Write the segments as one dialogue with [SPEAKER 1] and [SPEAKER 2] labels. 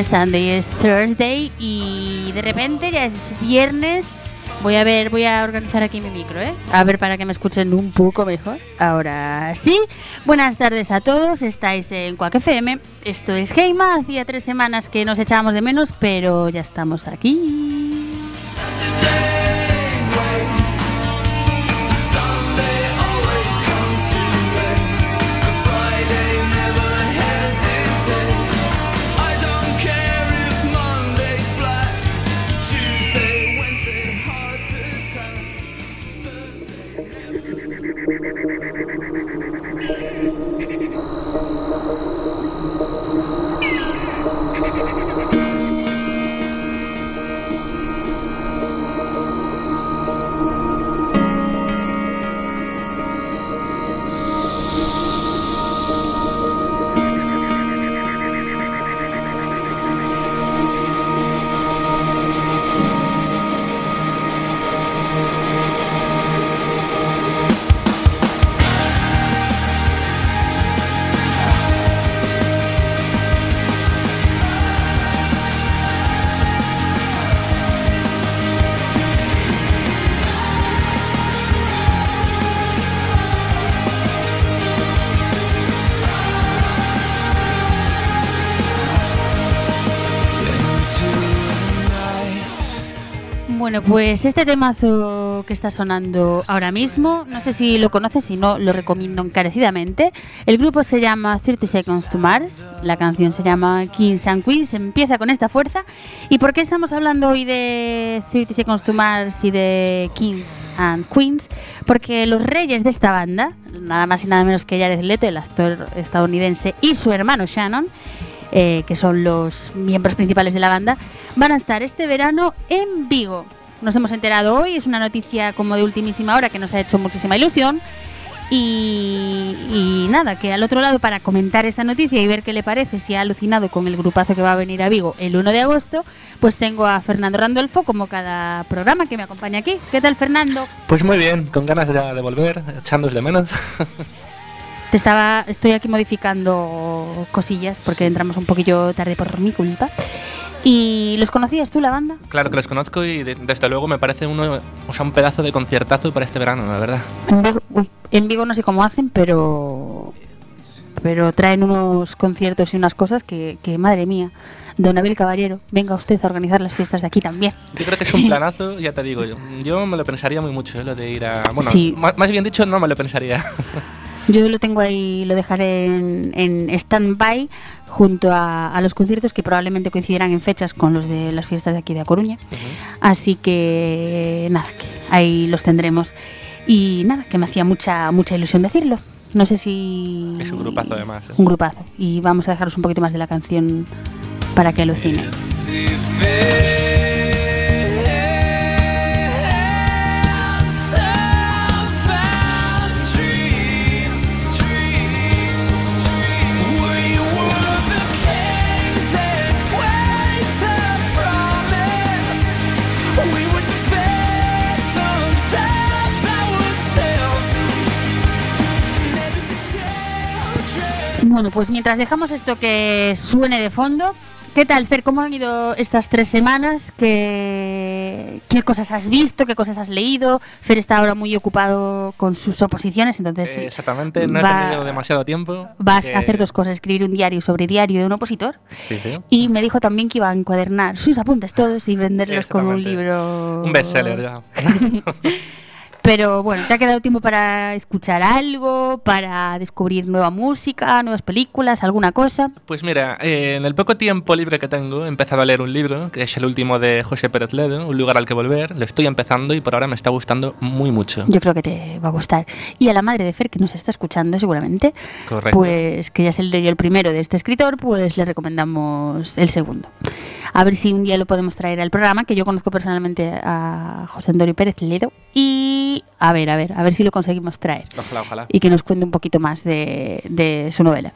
[SPEAKER 1] es Sunday, es Thursday y de repente ya es viernes. Voy a ver, voy a organizar aquí mi micro, ¿eh? A ver para que me escuchen un poco mejor. Ahora sí. Buenas tardes a todos. Estáis en Quack FM. Esto es Heima. Hacía tres semanas que nos echábamos de menos, pero ya estamos aquí. Bueno, pues este temazo que está sonando ahora mismo, no sé si lo conoces, si no, lo recomiendo encarecidamente. El grupo se llama 30 Seconds to Mars, la canción se llama Kings and Queens, empieza con esta fuerza. ¿Y por qué estamos hablando hoy de 30 Seconds to Mars y de Kings and Queens? Porque los reyes de esta banda, nada más y nada menos que Jared Leto, el actor estadounidense, y su hermano Shannon, eh, que son los miembros principales de la banda, van a estar este verano en Vigo nos hemos enterado hoy, es una noticia como de ultimísima hora que nos ha hecho muchísima ilusión. Y, nada, que al otro lado para comentar esta noticia y ver qué le parece, si ha alucinado con el grupazo que va a venir a Vigo el 1 de agosto, pues tengo a Fernando Randolfo como cada programa que me acompaña aquí. ¿Qué tal Fernando?
[SPEAKER 2] Pues muy bien, con ganas ya de volver, echándose menos.
[SPEAKER 1] Te estaba, estoy aquí modificando cosillas porque entramos un poquillo tarde por mi culpa. ¿Y los conocías tú, la banda?
[SPEAKER 2] Claro que los conozco y desde luego me parece uno, o sea, un pedazo de conciertazo para este verano, la verdad.
[SPEAKER 1] En Vigo, no sé cómo hacen, pero pero traen unos conciertos y unas cosas que, madre mía. Don Abel Caballero, venga usted a organizar las fiestas de aquí también.
[SPEAKER 2] Yo creo que es un planazo, ya te digo yo. Yo me lo pensaría muy mucho, ¿eh? lo de ir a... Bueno, más, bien dicho, no me lo pensaría.
[SPEAKER 1] Yo lo tengo ahí, lo dejaré en, en stand-by junto a, los conciertos que probablemente coincidirán en fechas con los de las fiestas de aquí de A Coruña. Así que nada, ahí los tendremos. Y nada, que me hacía mucha, mucha ilusión decirlo. No sé si...
[SPEAKER 2] Es un grupazo además.
[SPEAKER 1] ¿eh? Un grupazo. Y vamos a dejaros un poquito más de la canción para que alucine. Bueno, pues mientras dejamos esto que suene de fondo, ¿qué tal, Fer? ¿Cómo han ido estas tres semanas? ¿Qué, ¿Qué cosas has visto? ¿Qué cosas has leído? Fer está ahora muy ocupado con sus oposiciones, entonces...
[SPEAKER 2] Eh, exactamente, no he tenido demasiado tiempo.
[SPEAKER 1] Vas a hacer dos cosas, escribir un diario sobre diario de un opositor.
[SPEAKER 2] Sí, sí.
[SPEAKER 1] Y me dijo también que iba a encuadernar sus apuntes todos y venderlos como un libro...
[SPEAKER 2] Un bestseller ya.
[SPEAKER 1] Pero bueno, ¿te ha quedado tiempo para escuchar algo, para descubrir nueva música, nuevas películas, alguna cosa?
[SPEAKER 2] Pues mira, eh, en el poco tiempo libre que tengo he empezado a leer un libro, que es el último de José Pérez Ledo, Un lugar al que volver. Lo estoy empezando y por ahora me está gustando muy mucho.
[SPEAKER 1] Yo creo que te va a gustar. Y a la madre de Fer, que nos está escuchando seguramente,
[SPEAKER 2] Correcto.
[SPEAKER 1] pues que ya es el, el primero de este escritor, pues le recomendamos el segundo. A ver si un día lo podemos traer al programa, que yo conozco personalmente a José Antonio Pérez Ledo. Y a ver, a ver, a ver si lo conseguimos traer.
[SPEAKER 2] Ojalá, ojalá.
[SPEAKER 1] Y que nos cuente un poquito más de, de su novela.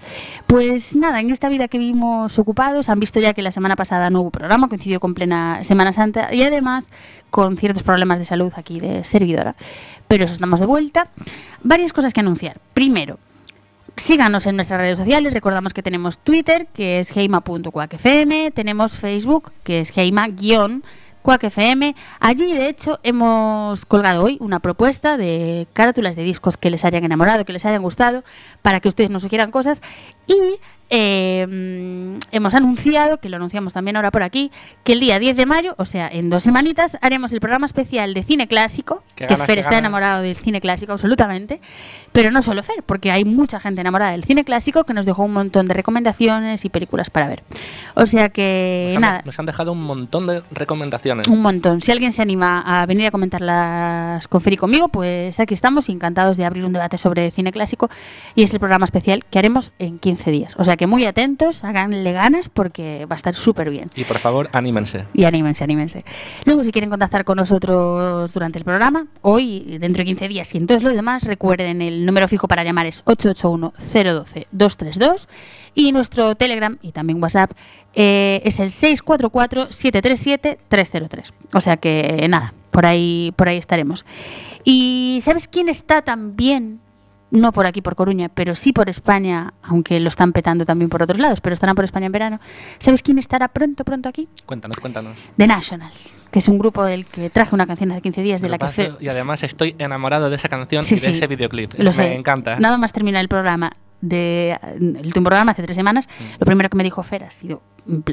[SPEAKER 1] Pues nada, en esta vida que vimos ocupados, han visto ya que la semana pasada no hubo programa, coincidió con plena Semana Santa y además con ciertos problemas de salud aquí de servidora. pero eso estamos de vuelta. Varias cosas que anunciar. Primero, síganos en nuestras redes sociales. Recordamos que tenemos Twitter, que es heima.cuacfm, tenemos Facebook, que es heima Quack FM. Allí, de hecho, hemos colgado hoy una propuesta de carátulas de discos que les hayan enamorado, que les hayan gustado, para que ustedes nos sugieran cosas. Y eh, hemos anunciado, que lo anunciamos también ahora por aquí, que el día 10 de mayo, o sea, en dos semanitas, haremos el programa especial de cine clásico, que
[SPEAKER 2] ganas,
[SPEAKER 1] Fer está
[SPEAKER 2] ganas.
[SPEAKER 1] enamorado del cine clásico absolutamente, pero no solo Fer, porque hay mucha gente enamorada del cine clásico que nos dejó un montón de recomendaciones y películas para ver. O sea que,
[SPEAKER 2] Nos han,
[SPEAKER 1] nada,
[SPEAKER 2] nos han dejado un montón de recomendaciones.
[SPEAKER 1] un montón. Si alguien se anima a venir a comentarlas con Fer y conmigo, pues aquí estamos, encantados de abrir un debate sobre cine clásico y es el programa especial que haremos en 15 días. O sea que muy atentos, háganle ganas porque va a estar súper bien.
[SPEAKER 2] Y por favor, anímense.
[SPEAKER 1] Y anímense, anímense. Luego, si quieren contactar con nosotros durante el programa, hoy, dentro de 15 días y en todos los demás, recuerden el número fijo para llamar es 881-012-232 y nuestro Telegram y también WhatsApp eh, es el 644-737-303. O sea que nada, por ahí, por ahí estaremos. ¿Y sabes quién está también? No por aquí, por Coruña, pero sí por España, aunque lo están petando también por otros lados, pero estarán por España en verano. ¿Sabes quién estará pronto, pronto aquí?
[SPEAKER 2] Cuéntanos, cuéntanos.
[SPEAKER 1] The National, que es un grupo del que traje una canción hace 15 días de la que Fe-
[SPEAKER 2] y además estoy enamorado de esa canción
[SPEAKER 1] Sí,
[SPEAKER 2] y de
[SPEAKER 1] sí.
[SPEAKER 2] ese videoclip.
[SPEAKER 1] Lo
[SPEAKER 2] Me
[SPEAKER 1] sé.
[SPEAKER 2] encanta.
[SPEAKER 1] Nada más terminar el programa de el último programa hace tres semanas,
[SPEAKER 2] Mm.
[SPEAKER 1] lo primero que me dijo Fer ha sido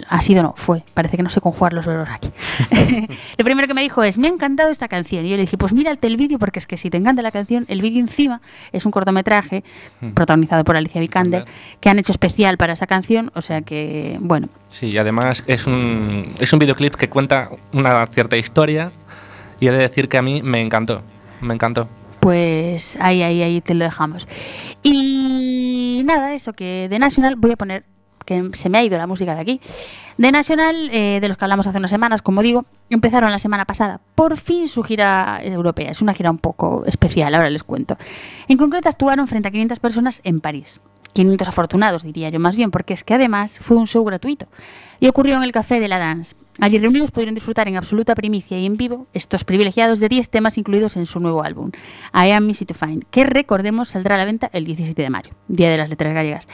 [SPEAKER 1] ha sido no, fue, parece que no sé conjugar los verbos aquí. lo primero que me dijo es, me ha encantado esta canción. Y yo le dije, pues mírate el vídeo, porque es que si te encanta la canción, el vídeo encima es un cortometraje
[SPEAKER 2] Mm.
[SPEAKER 1] protagonizado por Alicia Vikander,
[SPEAKER 2] Vikander.
[SPEAKER 1] que han hecho especial para esa canción, o sea que, bueno,
[SPEAKER 2] Sí, y además es un, es un videoclip que cuenta una cierta historia y he de decir que a mí me encantó. Me encantó.
[SPEAKER 1] Pues ahí, ahí, ahí te lo dejamos. Y nada, eso que de National voy a poner, se me ha ido la música de aquí. De National, eh, de los que hablamos hace unas semanas, como digo, empezaron la semana pasada por fin su gira europea. Es una gira un poco especial, ahora les cuento. En concreto actuaron frente a 500 personas en París. 500 afortunados, diría yo más bien, porque es que además fue un show gratuito. Y ocurrió en el Café de la Dance. Allí reunidos pudieron disfrutar en absoluta primicia y en vivo estos privilegiados de 10 temas incluidos en su nuevo álbum, I Am Easy to Find, que recordemos saldrá a la venta el 17 de mayo, Día de las Letras Gallegas.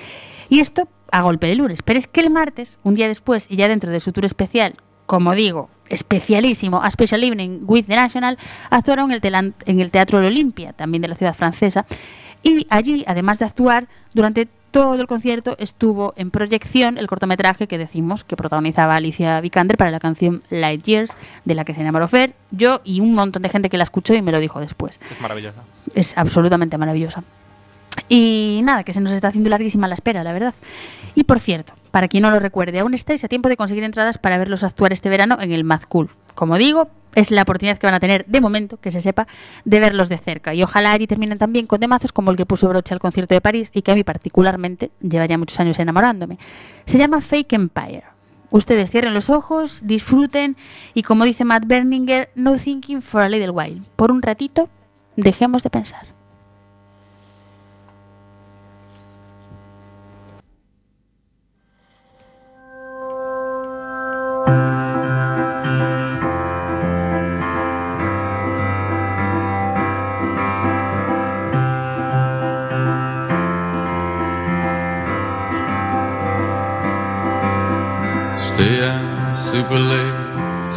[SPEAKER 1] Y esto a golpe de lunes. Pero es que el martes, un día después y ya dentro de su tour especial, como digo, especialísimo, a Special Evening with the National, actuaron en el, Teatro del Olimpia, también de la ciudad francesa. Y allí, además de actuar, durante todo el concierto estuvo en proyección el cortometraje que decimos que protagonizaba Alicia Vikander para la canción Light Years, de la que se enamoró Fer, yo y un montón de gente que la escuchó y me lo dijo después.
[SPEAKER 2] Es maravilloso.
[SPEAKER 1] Es absolutamente maravillosa. Y nada, que se nos está haciendo larguísima la espera, la verdad. Y por cierto, para quien no lo recuerde, aún estáis a tiempo de conseguir entradas para verlos actuar este verano en el Mad Cool. Como digo, es la oportunidad que van a tener, de momento, que se sepa, de verlos de cerca. Y ojalá allí terminen también con temazos como el que puso broche al concierto de París y que a mí particularmente lleva ya muchos años enamorándome. Se llama Fake Empire. Ustedes cierren los ojos, disfruten y como dice Matt Berninger, no thinking for a little while. Por un ratito, dejemos de pensar.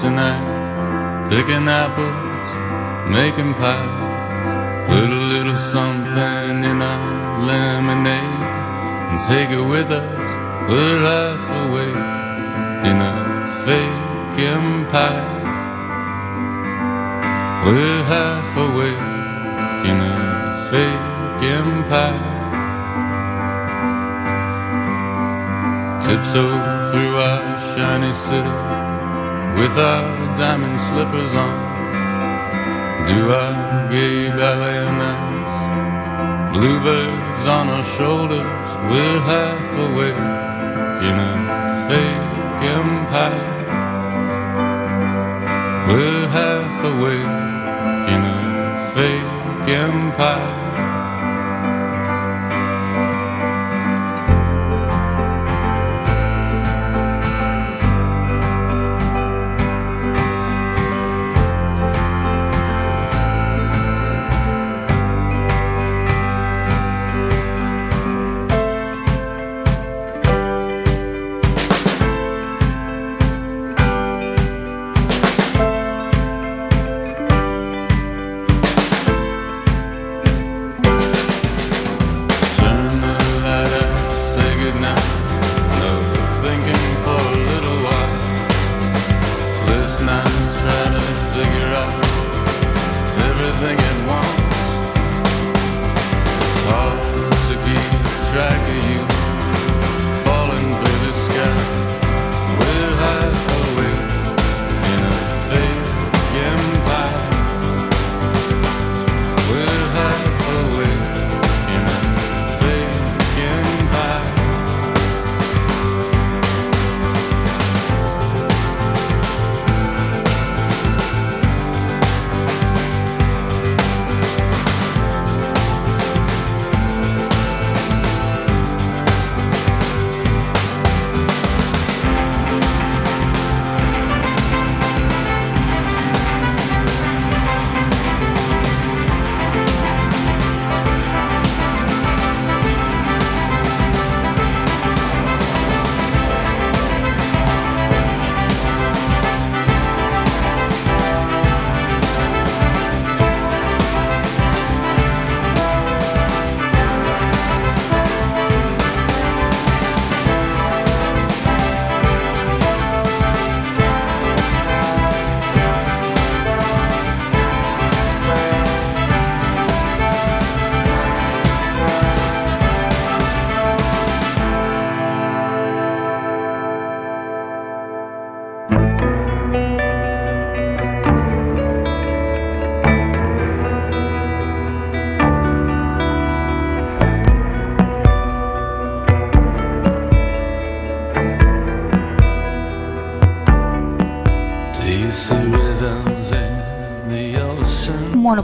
[SPEAKER 3] Tonight, picking apples, making pies. Put a little something in our lemonade and take it with us. We're half awake in a fake empire. We're half awake in a fake empire. Tiptoe through our shiny city with our diamond slippers on. Do our gay ballet on. Bluebirds on our shoulders, we're half awake in a fake empire. We're half awake in a fake empire.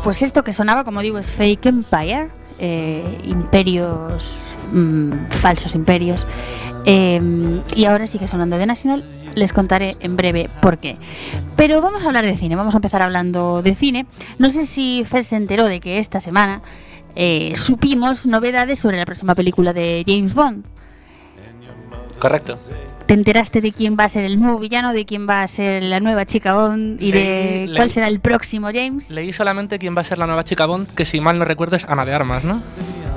[SPEAKER 1] Pues esto que sonaba, como digo, es Fake Empire, eh, imperios, mm, falsos imperios. Eh, y ahora sigue sonando de National. Les contaré en breve por qué. Pero vamos a hablar de cine, vamos a empezar hablando de cine. No sé si Fer se enteró de que esta semana eh, supimos novedades sobre la próxima película de James Bond.
[SPEAKER 2] Correcto.
[SPEAKER 1] ¿Te enteraste de quién va a ser el nuevo villano, de quién va a ser la nueva chica Bond y de
[SPEAKER 2] Leí-
[SPEAKER 1] cuál será el próximo James?
[SPEAKER 2] Leí solamente quién va a ser la nueva chica Bond, que si mal no recuerdo es Ana de Armas, ¿no?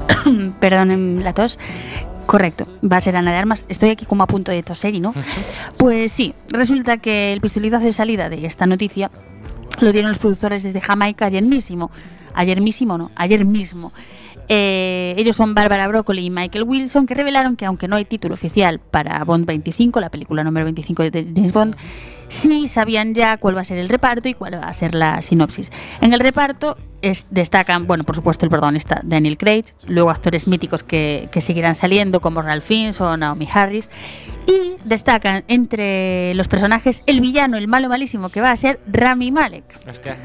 [SPEAKER 1] Perdonen la tos. Correcto, va a ser Ana de Armas. Estoy aquí como a punto de toser y no. Pues sí, resulta que el pistoletazo de salida de esta noticia lo dieron los productores desde Jamaica ayer mismo. Ayer mismo, no, ayer mismo. Eh, ellos son Bárbara Broccoli y Michael Wilson, que revelaron que aunque no hay título oficial para Bond 25, la película número 25 de James Bond, sí sabían ya cuál va a ser el reparto y cuál va a ser la sinopsis. En el reparto es- destacan, bueno, por supuesto el protagonista Daniel Craig, luego actores míticos que, que seguirán saliendo como Ralph Fiennes o Naomi Harris, y destacan entre los personajes el villano, el malo malísimo que va a ser Rami Malek
[SPEAKER 2] Hostia.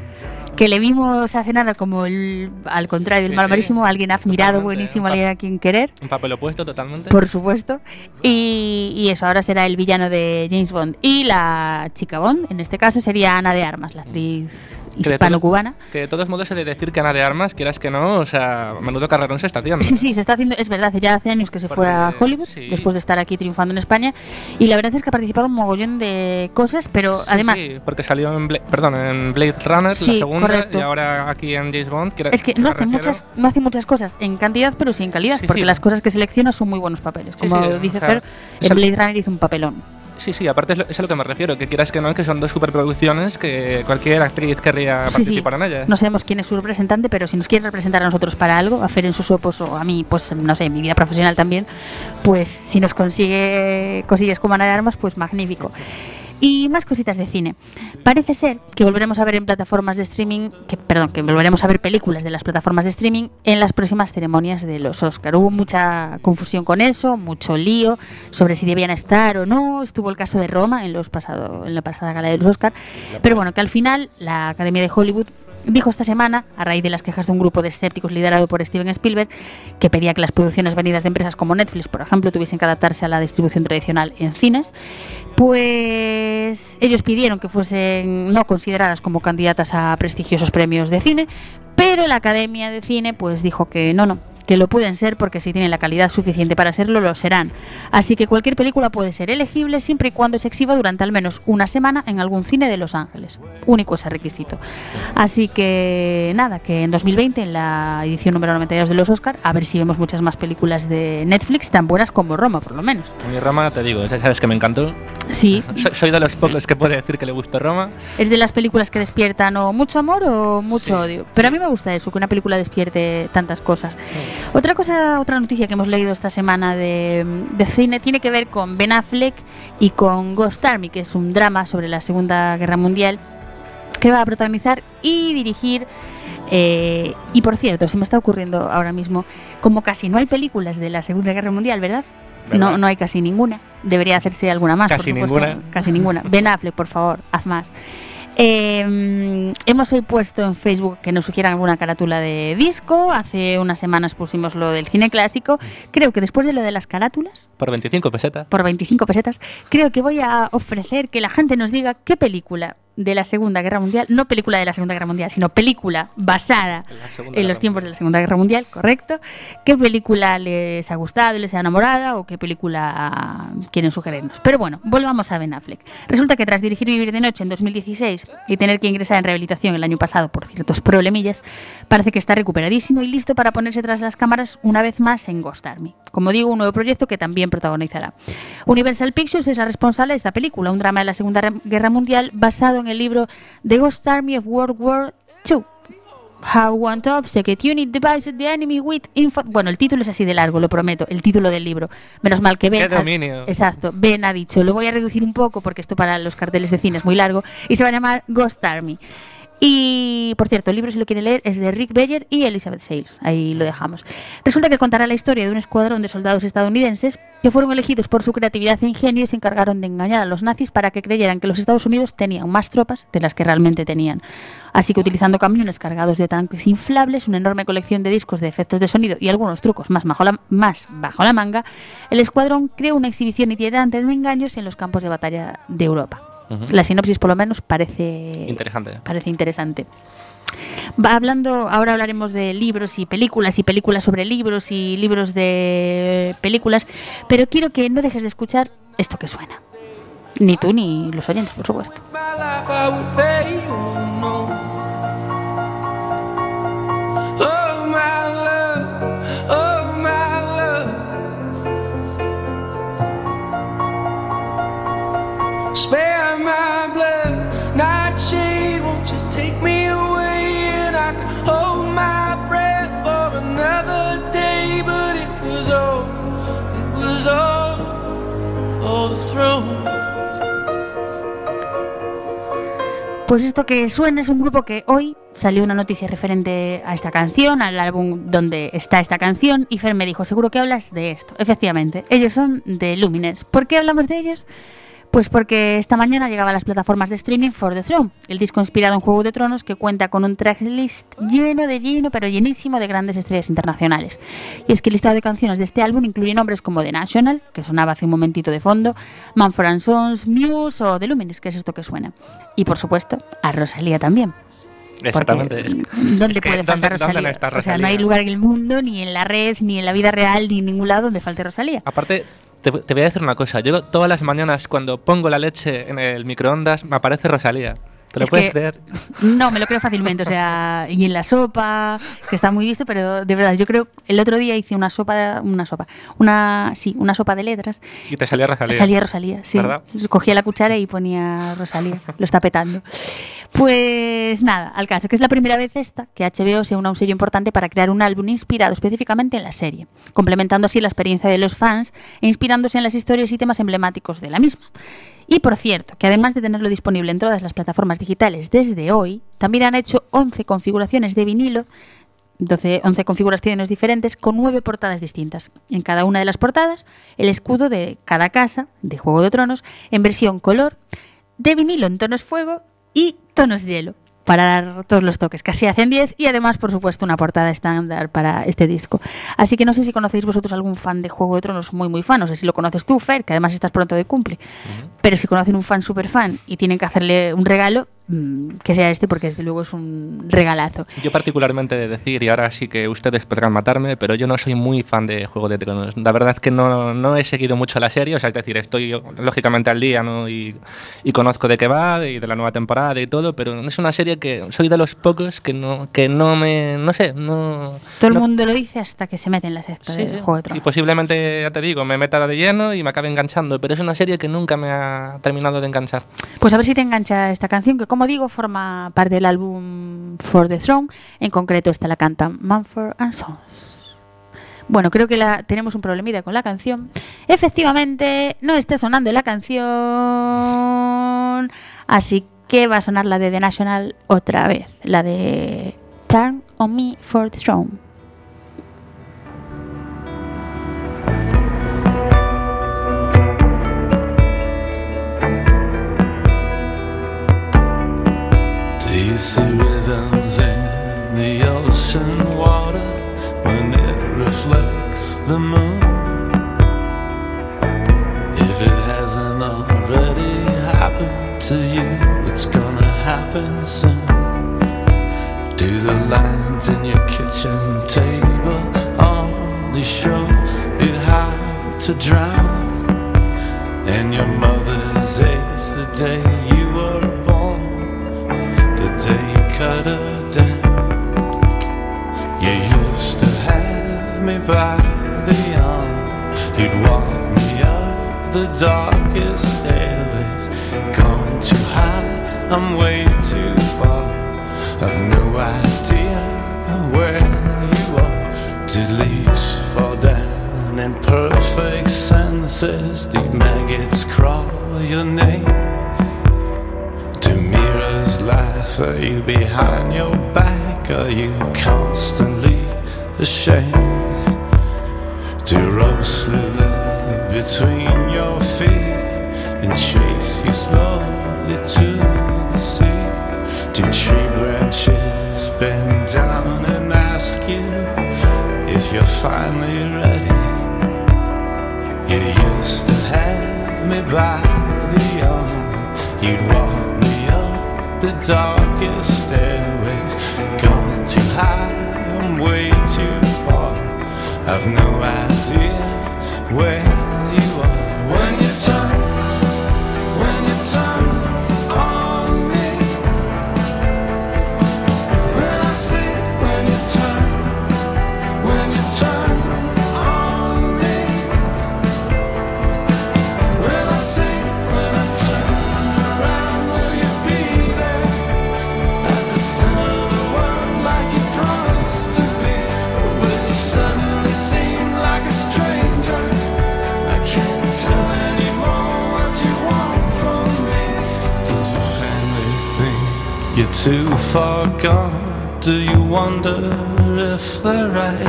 [SPEAKER 1] Que le vimos hace nada como el, al contrario, el
[SPEAKER 2] Sí,
[SPEAKER 1] malo
[SPEAKER 2] sí.
[SPEAKER 1] malísimo, alguien admirado, buenísimo, alguien a quien querer,
[SPEAKER 2] Un papel opuesto totalmente.
[SPEAKER 1] por supuesto. Y, y eso, ahora será el villano de James Bond. Y la chica Bond, en este caso, sería Ana de Armas, la actriz hispano-cubana.
[SPEAKER 2] Que de todos modos he de decir que Ana de Armas, quieras que no, o sea, menudo carrerón se está haciendo.
[SPEAKER 1] Sí, sí, se está haciendo, es verdad, ya hace años que se fue a
[SPEAKER 2] Porque-
[SPEAKER 1] Hollywood,
[SPEAKER 2] sí.
[SPEAKER 1] después de estar aquí triunfando en España. Y la verdad es que ha participado en un mogollón de cosas, pero
[SPEAKER 2] Sí,
[SPEAKER 1] además
[SPEAKER 2] sí, porque salió en, Bla- perdón, en Blade Runner,
[SPEAKER 1] Sí,
[SPEAKER 2] la segunda,
[SPEAKER 1] correcto.
[SPEAKER 2] y ahora aquí en James Bond.
[SPEAKER 1] Es que no hace, muchas, no hace muchas cosas en cantidad, pero sí en calidad, porque las cosas que selecciona son muy buenos papeles. Como dice
[SPEAKER 2] o sea,
[SPEAKER 1] Fer, en Blade Runner hizo un papelón.
[SPEAKER 2] Sí, sí, aparte es, lo- es a lo que me refiero, que quieras que no, que son dos superproducciones que cualquier actriz querría
[SPEAKER 1] Sí, sí.
[SPEAKER 2] participar en ellas.
[SPEAKER 1] No sabemos quién es su representante, pero si nos quiere representar a nosotros para algo, a Fer en sus opos o a mí, pues no sé, en mi vida profesional también, pues si nos consigue cosillas como Ana de Armas, pues magnífico. Y más cositas de cine. Parece ser que volveremos a ver en plataformas de streaming, que perdón, que volveremos a ver películas de las plataformas de streaming en las próximas ceremonias de los Oscar. Hubo mucha confusión con eso, mucho lío sobre si debían estar o no. Estuvo el caso de Roma en los pasado, en la pasada gala de los Oscar, pero bueno, que al final la Academia de Hollywood dijo esta semana, a raíz de las quejas de un grupo de escépticos liderado por Steven Spielberg, que pedía que las producciones venidas de empresas como Netflix, por ejemplo, tuviesen que adaptarse a la distribución tradicional en cines, pues ellos pidieron que fuesen no consideradas como candidatas a prestigiosos premios de cine, pero la Academia de Cine pues dijo que no, no, que lo pueden ser porque si tienen la calidad suficiente para serlo, lo serán. Así que cualquier película puede ser elegible siempre y cuando se exhiba durante al menos una semana en algún cine de Los Ángeles. Único ese requisito. Así que nada, que en 2020, en la edición número 92 de los Oscar, a ver si vemos muchas más películas de Netflix tan buenas como Roma, por lo menos.
[SPEAKER 2] Mí Roma, te digo, ya sabes que me encantó.
[SPEAKER 1] Sí,
[SPEAKER 2] Soy, de los pocos que puede decir que le gusta Roma.
[SPEAKER 1] es de las películas que despiertan o mucho amor o mucho
[SPEAKER 2] Sí,
[SPEAKER 1] odio. Pero a mí me gusta eso, que una película despierte tantas cosas. Otra cosa, otra noticia que hemos leído esta semana de, de cine tiene que ver con Ben Affleck y con Ghost Army, que es un drama sobre la Segunda Guerra Mundial que va a protagonizar y dirigir. eh, y por cierto, se me está ocurriendo ahora mismo, como casi no hay películas de la Segunda Guerra Mundial, ¿verdad?
[SPEAKER 2] ¿Verdad?
[SPEAKER 1] No, no hay casi ninguna. Debería hacerse alguna más.
[SPEAKER 2] Casi
[SPEAKER 1] por
[SPEAKER 2] ninguna.
[SPEAKER 1] Casi ninguna. Ben Affleck, por favor, haz más. Eh, hemos hoy puesto en Facebook que nos sugieran alguna carátula de disco. Hace unas semanas pusimos lo del cine clásico. Creo que después de lo de las carátulas,
[SPEAKER 2] Por 25 pesetas.
[SPEAKER 1] por 25 pesetas, creo que voy a ofrecer que la gente nos diga qué película de la Segunda Guerra Mundial, no película de la Segunda Guerra Mundial, sino película basada
[SPEAKER 2] En
[SPEAKER 1] los tiempos de la Segunda Guerra Mundial, correcto. ¿Qué película les ha gustado, les ha enamorado o qué película quieren sugerirnos? Pero bueno, volvamos a Ben Affleck. Resulta que tras dirigir Vivir de Noche en 2016 y tener que ingresar en rehabilitación el año pasado por ciertos problemillas, parece que está recuperadísimo y listo para ponerse tras las cámaras una vez más en Ghost Army. Como digo, un nuevo proyecto que también protagonizará. Universal Pictures es la responsable de esta película, un drama de la Segunda Guerra Mundial basado en el libro The Ghost Army of World War II. How one top secret unit divides the enemy with info. Bueno, el título es así de largo, lo prometo. El título del libro. Menos mal que Ben.
[SPEAKER 2] ¡Qué dominio!
[SPEAKER 1] Exacto. Ben ha dicho, lo voy a reducir un poco porque esto para los carteles de cine es muy largo y se va a llamar Ghost Army. Y por cierto, el libro, si lo quiere leer, es de Rick Beyer y Elizabeth Sales. Ahí lo dejamos. Resulta que contará la historia de un escuadrón de soldados estadounidenses que fueron elegidos por su creatividad e ingenio y se encargaron de engañar a los nazis para que creyeran que los Estados Unidos tenían más tropas de las que realmente tenían. Así que utilizando camiones cargados de tanques inflables, una enorme colección de discos de efectos de sonido y algunos trucos más bajo la, más bajo la manga, el escuadrón creó una exhibición itinerante de engaños en los campos de batalla de Europa. La sinopsis por lo menos parece
[SPEAKER 2] Interesante.
[SPEAKER 1] parece interesante. Va hablando, ahora hablaremos de libros y películas y películas sobre libros y libros de películas, pero quiero que no dejes de escuchar esto que suena. Ni tú ni los oyentes, por supuesto. Pues esto que suena es un grupo que hoy salió una noticia referente a esta canción, al álbum donde está esta canción, y Fer me dijo, seguro que hablas de esto. Efectivamente, ellos son de Luminers. ¿Por qué hablamos de ellos? Pues porque esta mañana llegaba a las plataformas de streaming For the Throne, el disco inspirado en Juego de Tronos que cuenta con un tracklist lleno de lleno, pero llenísimo de grandes estrellas internacionales. Y es que el listado de canciones de este álbum incluye nombres como The National, que sonaba hace un momentito de fondo, Manfred Sons, Muse o The Luminers, que es esto que suena. Y por supuesto, a Rosalía también. Porque,
[SPEAKER 2] Exactamente. Es que-
[SPEAKER 1] ¿Dónde
[SPEAKER 2] es que
[SPEAKER 1] puede faltar
[SPEAKER 2] ¿dónde- dónde
[SPEAKER 1] Rosalía?
[SPEAKER 2] no está
[SPEAKER 1] O sea, no hay
[SPEAKER 2] Rosalía?
[SPEAKER 1] lugar en el mundo, ni en la red, ni en la vida real, ni en ningún lado donde falte Rosalía.
[SPEAKER 2] Aparte, te, te voy a decir una cosa. Yo todas las mañanas cuando pongo la leche en el microondas me aparece Rosalía. ¿Te lo
[SPEAKER 1] Es
[SPEAKER 2] puedes
[SPEAKER 1] que-
[SPEAKER 2] creer?
[SPEAKER 1] No, me lo creo fácilmente. O sea, y en la sopa, que está muy visto, pero de verdad, yo creo, el otro día hice una sopa, una sopa, una, sí, una sopa de letras.
[SPEAKER 2] Y te salía Rosalía.
[SPEAKER 1] Salía Rosalía, sí.
[SPEAKER 2] ¿Verdad?
[SPEAKER 1] Cogía la cuchara y ponía Rosalía. Lo está petando. Pues nada, al caso, que es la primera vez esta que HBO se a un sello importante para crear un álbum inspirado específicamente en la serie, complementando así la experiencia de los fans e inspirándose en las historias y temas emblemáticos de la misma. Y por cierto, que además de tenerlo disponible en todas las plataformas digitales desde hoy, también han hecho 11 configuraciones de vinilo 12, 11 configuraciones diferentes con 9 portadas distintas. En cada una de las portadas, el escudo de cada casa de Juego de Tronos en versión color, de vinilo en tonos fuego y tonos hielo para dar todos los toques. Casi hacen 10 y además, por supuesto, una portada estándar para este disco. Así que no sé si conocéis vosotros algún fan de Juego de Tronos muy, muy fan. No sé si lo conoces tú, Fer, que además estás pronto de cumple. Pero si conocen un fan super fan y tienen que hacerle un regalo, que sea este porque desde luego es un regalazo.
[SPEAKER 2] Yo particularmente de decir, y ahora sí que ustedes podrán matarme, pero yo no soy muy fan de Juego de Tronos. La verdad es que no, no he seguido mucho la serie, o sea, es decir, estoy lógicamente al día ¿no? y, y conozco de qué va y de la nueva temporada y todo, pero es una serie que soy de los pocos que no, que no me... no sé, no...
[SPEAKER 1] Todo el
[SPEAKER 2] no-
[SPEAKER 1] mundo lo dice hasta que se mete en la secta
[SPEAKER 2] Sí,
[SPEAKER 1] de. Juego de
[SPEAKER 2] Y
[SPEAKER 1] Tronos.
[SPEAKER 2] posiblemente, ya te digo, me meta de lleno y me acabe enganchando, pero es una serie que nunca me ha terminado de enganchar.
[SPEAKER 1] Pues a ver si te engancha esta canción, que como digo, forma parte del álbum For the Throne. En concreto, esta la canta Mumford and Sons. Bueno, creo que la, tenemos un problemita con la canción. Efectivamente, no está sonando la canción. Así que va a sonar la de The National otra vez. La de Turn on Me for the Throne.
[SPEAKER 3] See rhythms in the ocean water when it reflects the moon? If it hasn't already happened to you, it's gonna happen soon. Do the lines in your kitchen table only show you how to drown? And your mother's age the day you were cut her down. You used to have me by the arm. You'd walk me up the darkest stairways. Gone too high, I'm way too far. I've no idea where you are. Did leaves fall down in perfect senses? Do maggots crawl your name? At you behind your back? Are you constantly ashamed? Do ropes slither between your feet and chase you slowly to the sea? Do tree branches bend down and ask you if you're finally ready? You used to have me by the arm. You'd walk me the darkest stairways. Gone too high, I'm way too far. I've no idea where far gone? Do you wonder if they're right?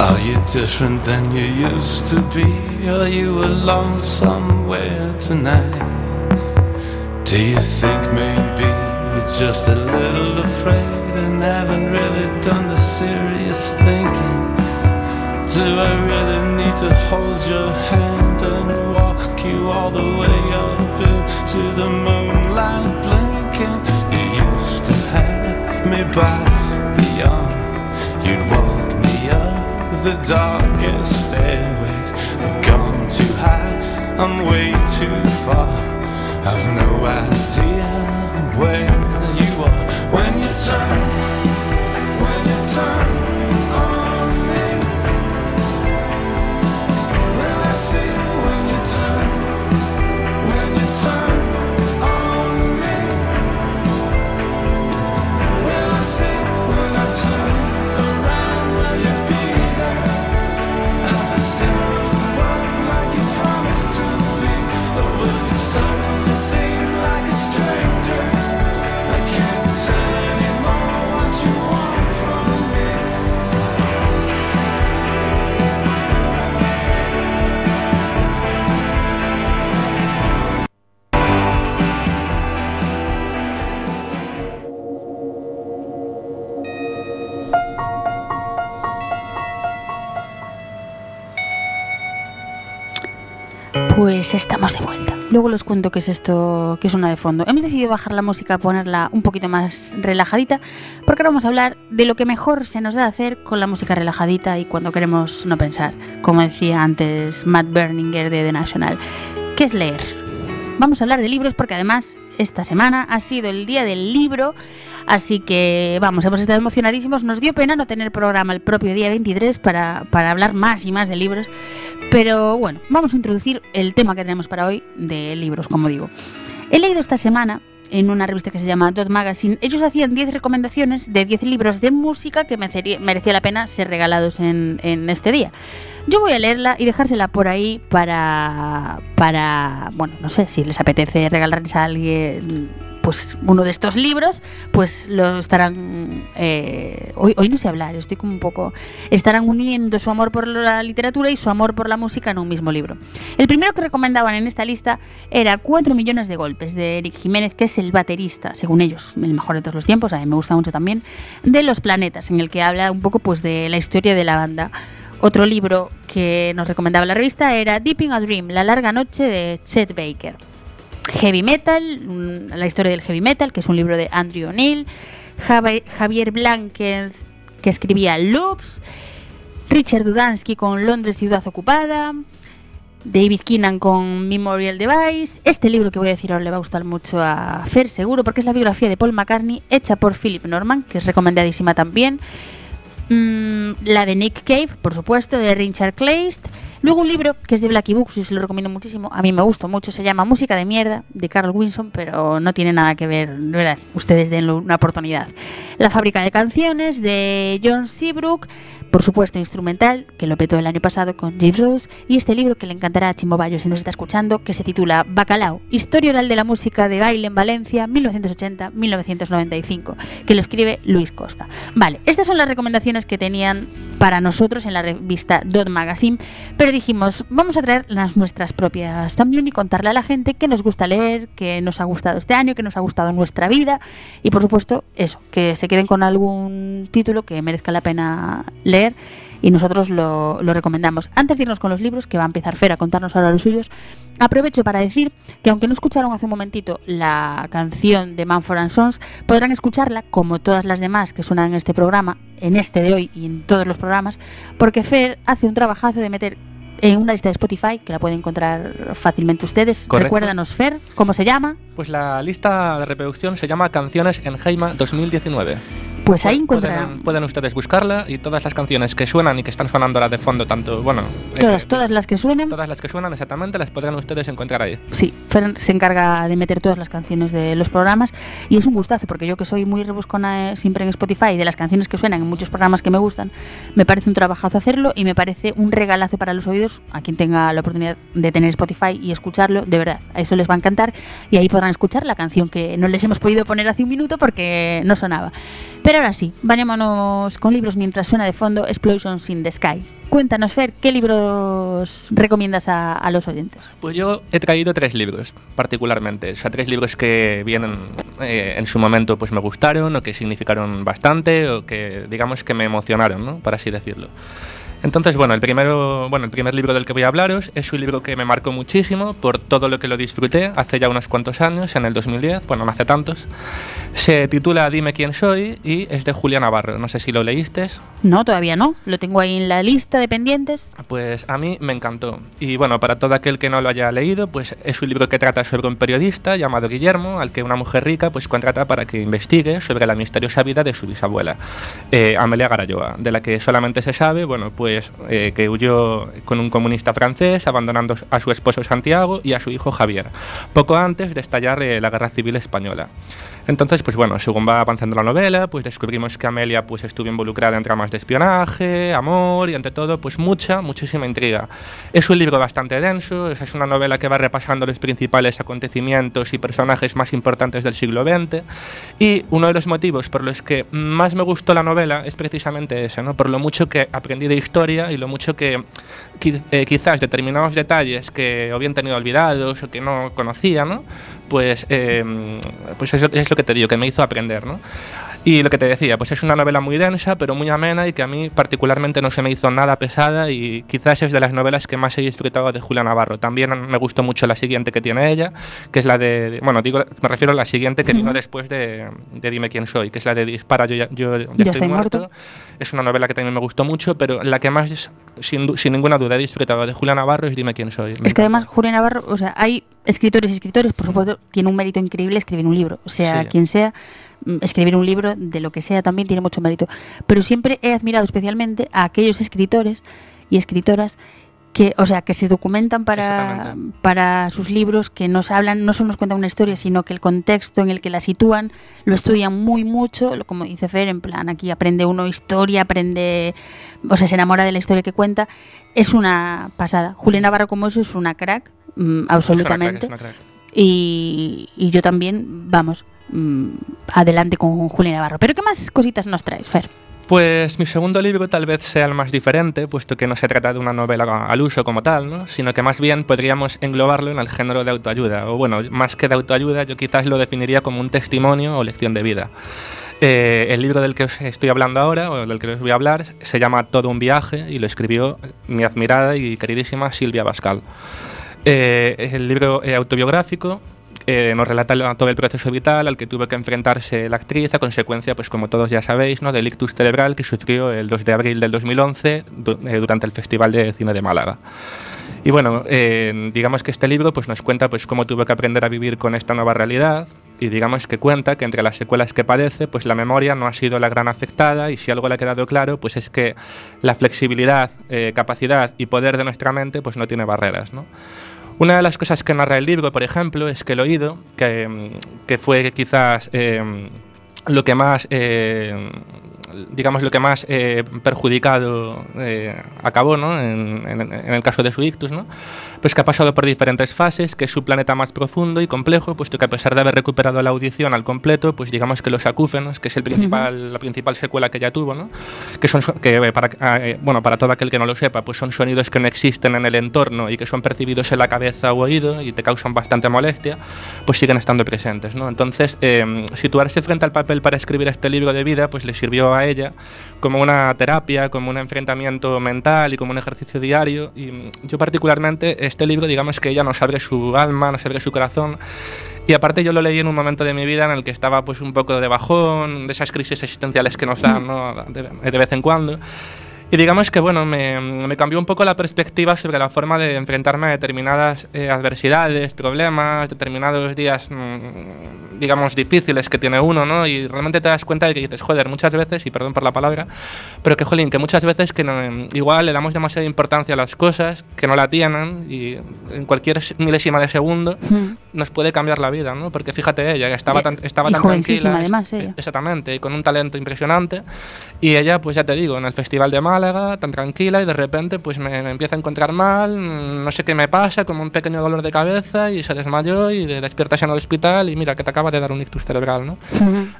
[SPEAKER 3] Are you different than you used to be? Are you alone somewhere tonight? Do you think maybe you're just a little afraid and haven't really done the serious thinking? Do I really need to hold your hand and walk you all the way up into the moonlight blinking? You used to have me by the arm, you'd walk me up the darkest stairways. I've gone too high, I'm way too far. I've no idea where you are when you turn, when you turn
[SPEAKER 1] Pues estamos de vuelta. Luego les cuento qué es esto, qué es una de fondo. Hemos decidido bajar la música, ponerla un poquito más relajadita, porque ahora vamos a hablar de lo que mejor se nos da hacer con la música relajadita y cuando queremos no pensar, como decía antes Matt Berninger de The National, que es leer. Vamos a hablar de libros porque además esta semana ha sido el día del libro, así que vamos, hemos estado emocionadísimos. Nos dio pena no tener programa el propio día 23 para, para hablar más y más de libros, pero bueno, vamos a introducir el tema que tenemos para hoy de libros, como digo. He leído esta semana en una revista que se llama Dot Magazine. Ellos hacían 10 recomendaciones de 10 libros de música que merecía la pena ser regalados en, en este día. Yo voy a leerla y dejársela por ahí para, para, bueno, no sé, si les apetece regalarles a alguien pues uno de estos libros, pues lo estarán, eh, hoy, hoy no sé hablar, estoy como un poco, estarán uniendo su amor por la literatura y su amor por la música en un mismo libro. El primero que recomendaban en esta lista era 4 millones de golpes de Eric Jiménez, que es el baterista, según ellos, el mejor de todos los tiempos, a mí me gusta mucho también, de Los Planetas, en el que habla un poco pues de la historia de la banda. Otro libro que nos recomendaba la revista era Deep in a Dream, La larga noche de Chet Baker. Heavy Metal, la historia del heavy metal, que es un libro de Andrew O'Neill, Javi- Javier Blanquez, que escribía Loops, Richard Dudansky con Londres Ciudad Ocupada, David Keenan con Memorial Device. Este libro que voy a decir ahora le va a gustar mucho a Fer, seguro, porque es la biografía de Paul McCartney, hecha por Philip Norman, que es recomendadísima también. Mm, la de Nick Cave, por supuesto, de Richard Kleist. Luego un libro que es de Blackie Books y se lo recomiendo muchísimo. A mí me gustó mucho. Se llama Música de mierda de Carl Winson, pero no tiene nada que ver. Verdad, ustedes denle una oportunidad. La fábrica de canciones de John Seabrook. Por supuesto, instrumental, que lo petó el año pasado con James Rose. Y este libro que le encantará a Chimo Bayo si nos está escuchando, que se titula Bacalao, Historia oral de la música de baile en Valencia, 1980-1995, que lo escribe Luis Costa. Vale, estas son las recomendaciones que tenían para nosotros en la revista Dot Magazine, pero dijimos, vamos a traer las nuestras propias también y contarle a la gente qué nos gusta leer, qué nos ha gustado este año, qué nos ha gustado nuestra vida y por supuesto eso, que se queden con algún título que merezca la pena leer y nosotros lo, lo recomendamos. Antes de irnos con los libros, que va a empezar Fer a contarnos ahora los suyos, aprovecho para decir que aunque no escucharon hace un momentito la canción de Manford and Sons, podrán escucharla como todas las demás que suenan en este programa, en este de hoy y en todos los programas, porque Fer hace un trabajazo de meter en una lista de Spotify, que la pueden encontrar fácilmente ustedes.
[SPEAKER 2] Correcto.
[SPEAKER 1] Recuérdanos, Fer, ¿cómo se llama?
[SPEAKER 2] Pues la lista de reproducción se llama Canciones en Heima 2019.
[SPEAKER 1] Pues ahí encontrarán
[SPEAKER 2] Pueden, pueden ustedes buscarla y todas las canciones que suenan y que están sonando ahora de fondo, tanto, bueno,
[SPEAKER 1] todas,
[SPEAKER 2] eh,
[SPEAKER 1] todas las que suenen.
[SPEAKER 2] todas las que suenan exactamente las podrán ustedes encontrar ahí.
[SPEAKER 1] Sí, Fer se encarga de meter todas las canciones de los programas y es un gustazo porque yo que soy muy rebuscona eh, siempre en Spotify de las canciones que suenan en muchos programas que me gustan, me parece un trabajazo hacerlo y me parece un regalazo para los oídos a quien tenga la oportunidad de tener Spotify y escucharlo, de verdad, a eso les va a encantar y ahí podrán escuchar la canción que no les hemos podido poner hace un minuto porque no sonaba. Pero ahora sí, vayámonos con libros mientras suena de fondo Explosions in the Sky. Cuéntanos, Fer, ¿qué libros recomiendas a, a los oyentes?
[SPEAKER 2] Pues yo he traído tres libros, particularmente. O sea, tres libros que vienen eh, en su momento pues me gustaron o que significaron bastante o que digamos que me emocionaron, ¿no? Por así decirlo. Entonces, bueno, el primero, bueno, el primer libro del que voy a hablaros es un libro que me marcó muchísimo por todo lo que lo disfruté hace ya unos cuantos años, en el 2010, bueno, no hace tantos. Se titula Dime quién soy y es de Julia Navarro. No sé si lo leíste.
[SPEAKER 1] No, todavía no. Lo tengo ahí en la lista de pendientes.
[SPEAKER 2] Pues a mí me encantó. Y bueno, para todo aquel que no lo haya leído, pues es un libro que trata sobre un periodista llamado Guillermo, al que una mujer rica pues contrata para que investigue sobre la misteriosa vida de su bisabuela, eh, Amelia Garayoa, de la que solamente se sabe, bueno, pues eh, que huyó con un comunista francés, abandonando a su esposo Santiago y a su hijo Javier, poco antes de estallar eh, la Guerra Civil Española. Entonces, pues bueno, según va avanzando la novela, pues descubrimos que Amelia pues estuvo involucrada en tramas de espionaje, amor y ante todo, pues mucha, muchísima intriga. Es un libro bastante denso, es una novela que va repasando los principales acontecimientos y personajes más importantes del siglo XX y uno de los motivos por los que más me gustó la novela es precisamente ese, ¿no? Por lo mucho que aprendí de historia y lo mucho que quizás determinados detalles que o bien tenía olvidados o que no conocía, ¿no? Pues, eh, pues eso es lo que te digo, que me hizo aprender, ¿no? Y lo que te decía, pues es una novela muy densa, pero muy amena y que a mí particularmente no se me hizo nada pesada y quizás es de las novelas que más he disfrutado de Julia Navarro. También me gustó mucho la siguiente que tiene ella, que es la de, bueno, digo, me refiero a la siguiente que vino después de, de Dime quién soy, que es la de Dispara, yo ya, yo ya
[SPEAKER 1] Ya
[SPEAKER 2] estoy, muerto.
[SPEAKER 1] muerto.
[SPEAKER 2] Es una novela que también me gustó mucho, pero la que más, sin, ninguna duda, he disfrutado de Julia Navarro es Dime quién soy.
[SPEAKER 1] Es que además. Julia Navarro, o sea, hay escritores y escritores, por supuesto, tiene un mérito increíble escribir un libro. O sea,
[SPEAKER 2] Sí.
[SPEAKER 1] quien sea, escribir un libro de lo que sea también tiene mucho mérito. Pero siempre he admirado especialmente a aquellos escritores y escritoras que, o sea, que se documentan para, para sus libros, que nos hablan, no solo nos cuentan una historia, sino que el contexto en el que la sitúan lo estudian muy mucho, como dice Fer, en plan, aquí aprende uno historia, aprende, o sea, se enamora de la historia que cuenta. Es una pasada. Julia Navarro como eso es una crack, mm,
[SPEAKER 2] Es una crack,
[SPEAKER 1] absolutamente.
[SPEAKER 2] es una crack.
[SPEAKER 1] Y, y yo también, vamos, mm, adelante con Julia Navarro. Pero ¿qué más cositas nos traes, Fer?
[SPEAKER 2] Pues mi segundo libro tal vez sea el más diferente, puesto que no se trata de una novela al uso como tal, ¿no? sino que más bien podríamos englobarlo en el género de autoayuda, o bueno, más que de autoayuda, yo quizás lo definiría como un testimonio o lección de vida. Eh, el libro del que os estoy hablando ahora, o del que os voy a hablar, se llama Todo un viaje y lo escribió mi admirada y queridísima Silvia Bascal. Eh, es el libro eh, autobiográfico eh, nos relata la- todo el proceso vital al que tuvo que enfrentarse la actriz a consecuencia, pues como todos ya sabéis, ¿no? del ictus cerebral que sufrió el 2 de abril del 2011 du- eh, durante el Festival de Cine de Málaga. Y bueno, eh, digamos que este libro pues, nos cuenta pues, cómo tuvo que aprender a vivir con esta nueva realidad y digamos que cuenta que entre las secuelas que padece, pues la memoria no ha sido la gran afectada y si algo le ha quedado claro, pues es que la flexibilidad, eh, capacidad y poder de nuestra mente pues no tiene barreras, ¿no? Una de las cosas que narra el libro, por ejemplo, es que el oído, que, que fue quizás eh, lo que más, eh, digamos, lo que más eh, perjudicado eh, acabó, ¿no? En, en- en el caso de su ictus, ¿no? Pues que ha pasado por diferentes fases, que es su planeta más profundo y complejo, puesto que a pesar de haber recuperado la audición al completo, pues digamos que los acúfenos, que es el principal, la principal secuela que ella tuvo, ¿no? que son so- que eh, para eh, bueno para todo aquel que no lo sepa pues son sonidos que no existen en el entorno y que son percibidos en la cabeza o oído y te causan bastante molestia pues siguen estando presentes ¿no? entonces eh, situarse frente al papel para escribir este libro de vida pues le sirvió a ella como una terapia como un enfrentamiento mental y como un ejercicio diario y yo particularmente este libro digamos que ella nos abre su alma nos abre su corazón y aparte yo lo leí en un momento de mi vida en el que estaba pues un poco de bajón, de esas crisis existenciales que nos dan de vez en cuando. Y digamos que bueno, me, cambió un poco la perspectiva sobre la forma de enfrentarme a determinadas eh, adversidades, problemas, determinados días, mm, digamos, difíciles que tiene uno, ¿no? Y realmente te das cuenta de que dices, joder, muchas veces, y perdón por la palabra, pero que, jolín, que muchas veces que no- igual le damos demasiada importancia a las cosas que no la tienen y en cualquier milésima de segundo. Nos puede cambiar la vida, ¿no? Porque fíjate, ella que estaba tan, estaba
[SPEAKER 1] y
[SPEAKER 2] tan tranquila.
[SPEAKER 1] además, ella.
[SPEAKER 2] Exactamente, y con un talento impresionante. Y ella, pues ya te digo, en el Festival de Málaga, tan tranquila, y de repente, pues me, me empieza a encontrar mal, mm, no sé qué me pasa, como un pequeño dolor de cabeza, y se desmayó, y de- despiertas en el hospital, y mira, que te acaba de dar un ictus cerebral, ¿no?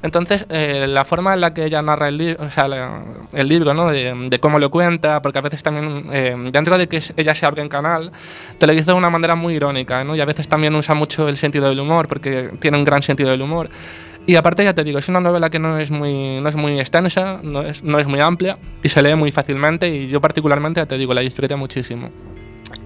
[SPEAKER 2] Entonces, eh, la forma en la que ella narra el, li- o sea, la- el libro, ¿no? de, de cómo lo cuenta, porque a veces también, eh, dentro de que ella se abre en canal, te lo dice de una manera muy irónica, ¿no? y a veces también usa mucho el sentido del humor, porque tiene un gran sentido del humor. Y aparte, ya te digo, es una novela que no es muy, no es muy extensa, no es, no es muy amplia, y se lee muy fácilmente, y yo particularmente, ya te digo, la disfruté muchísimo.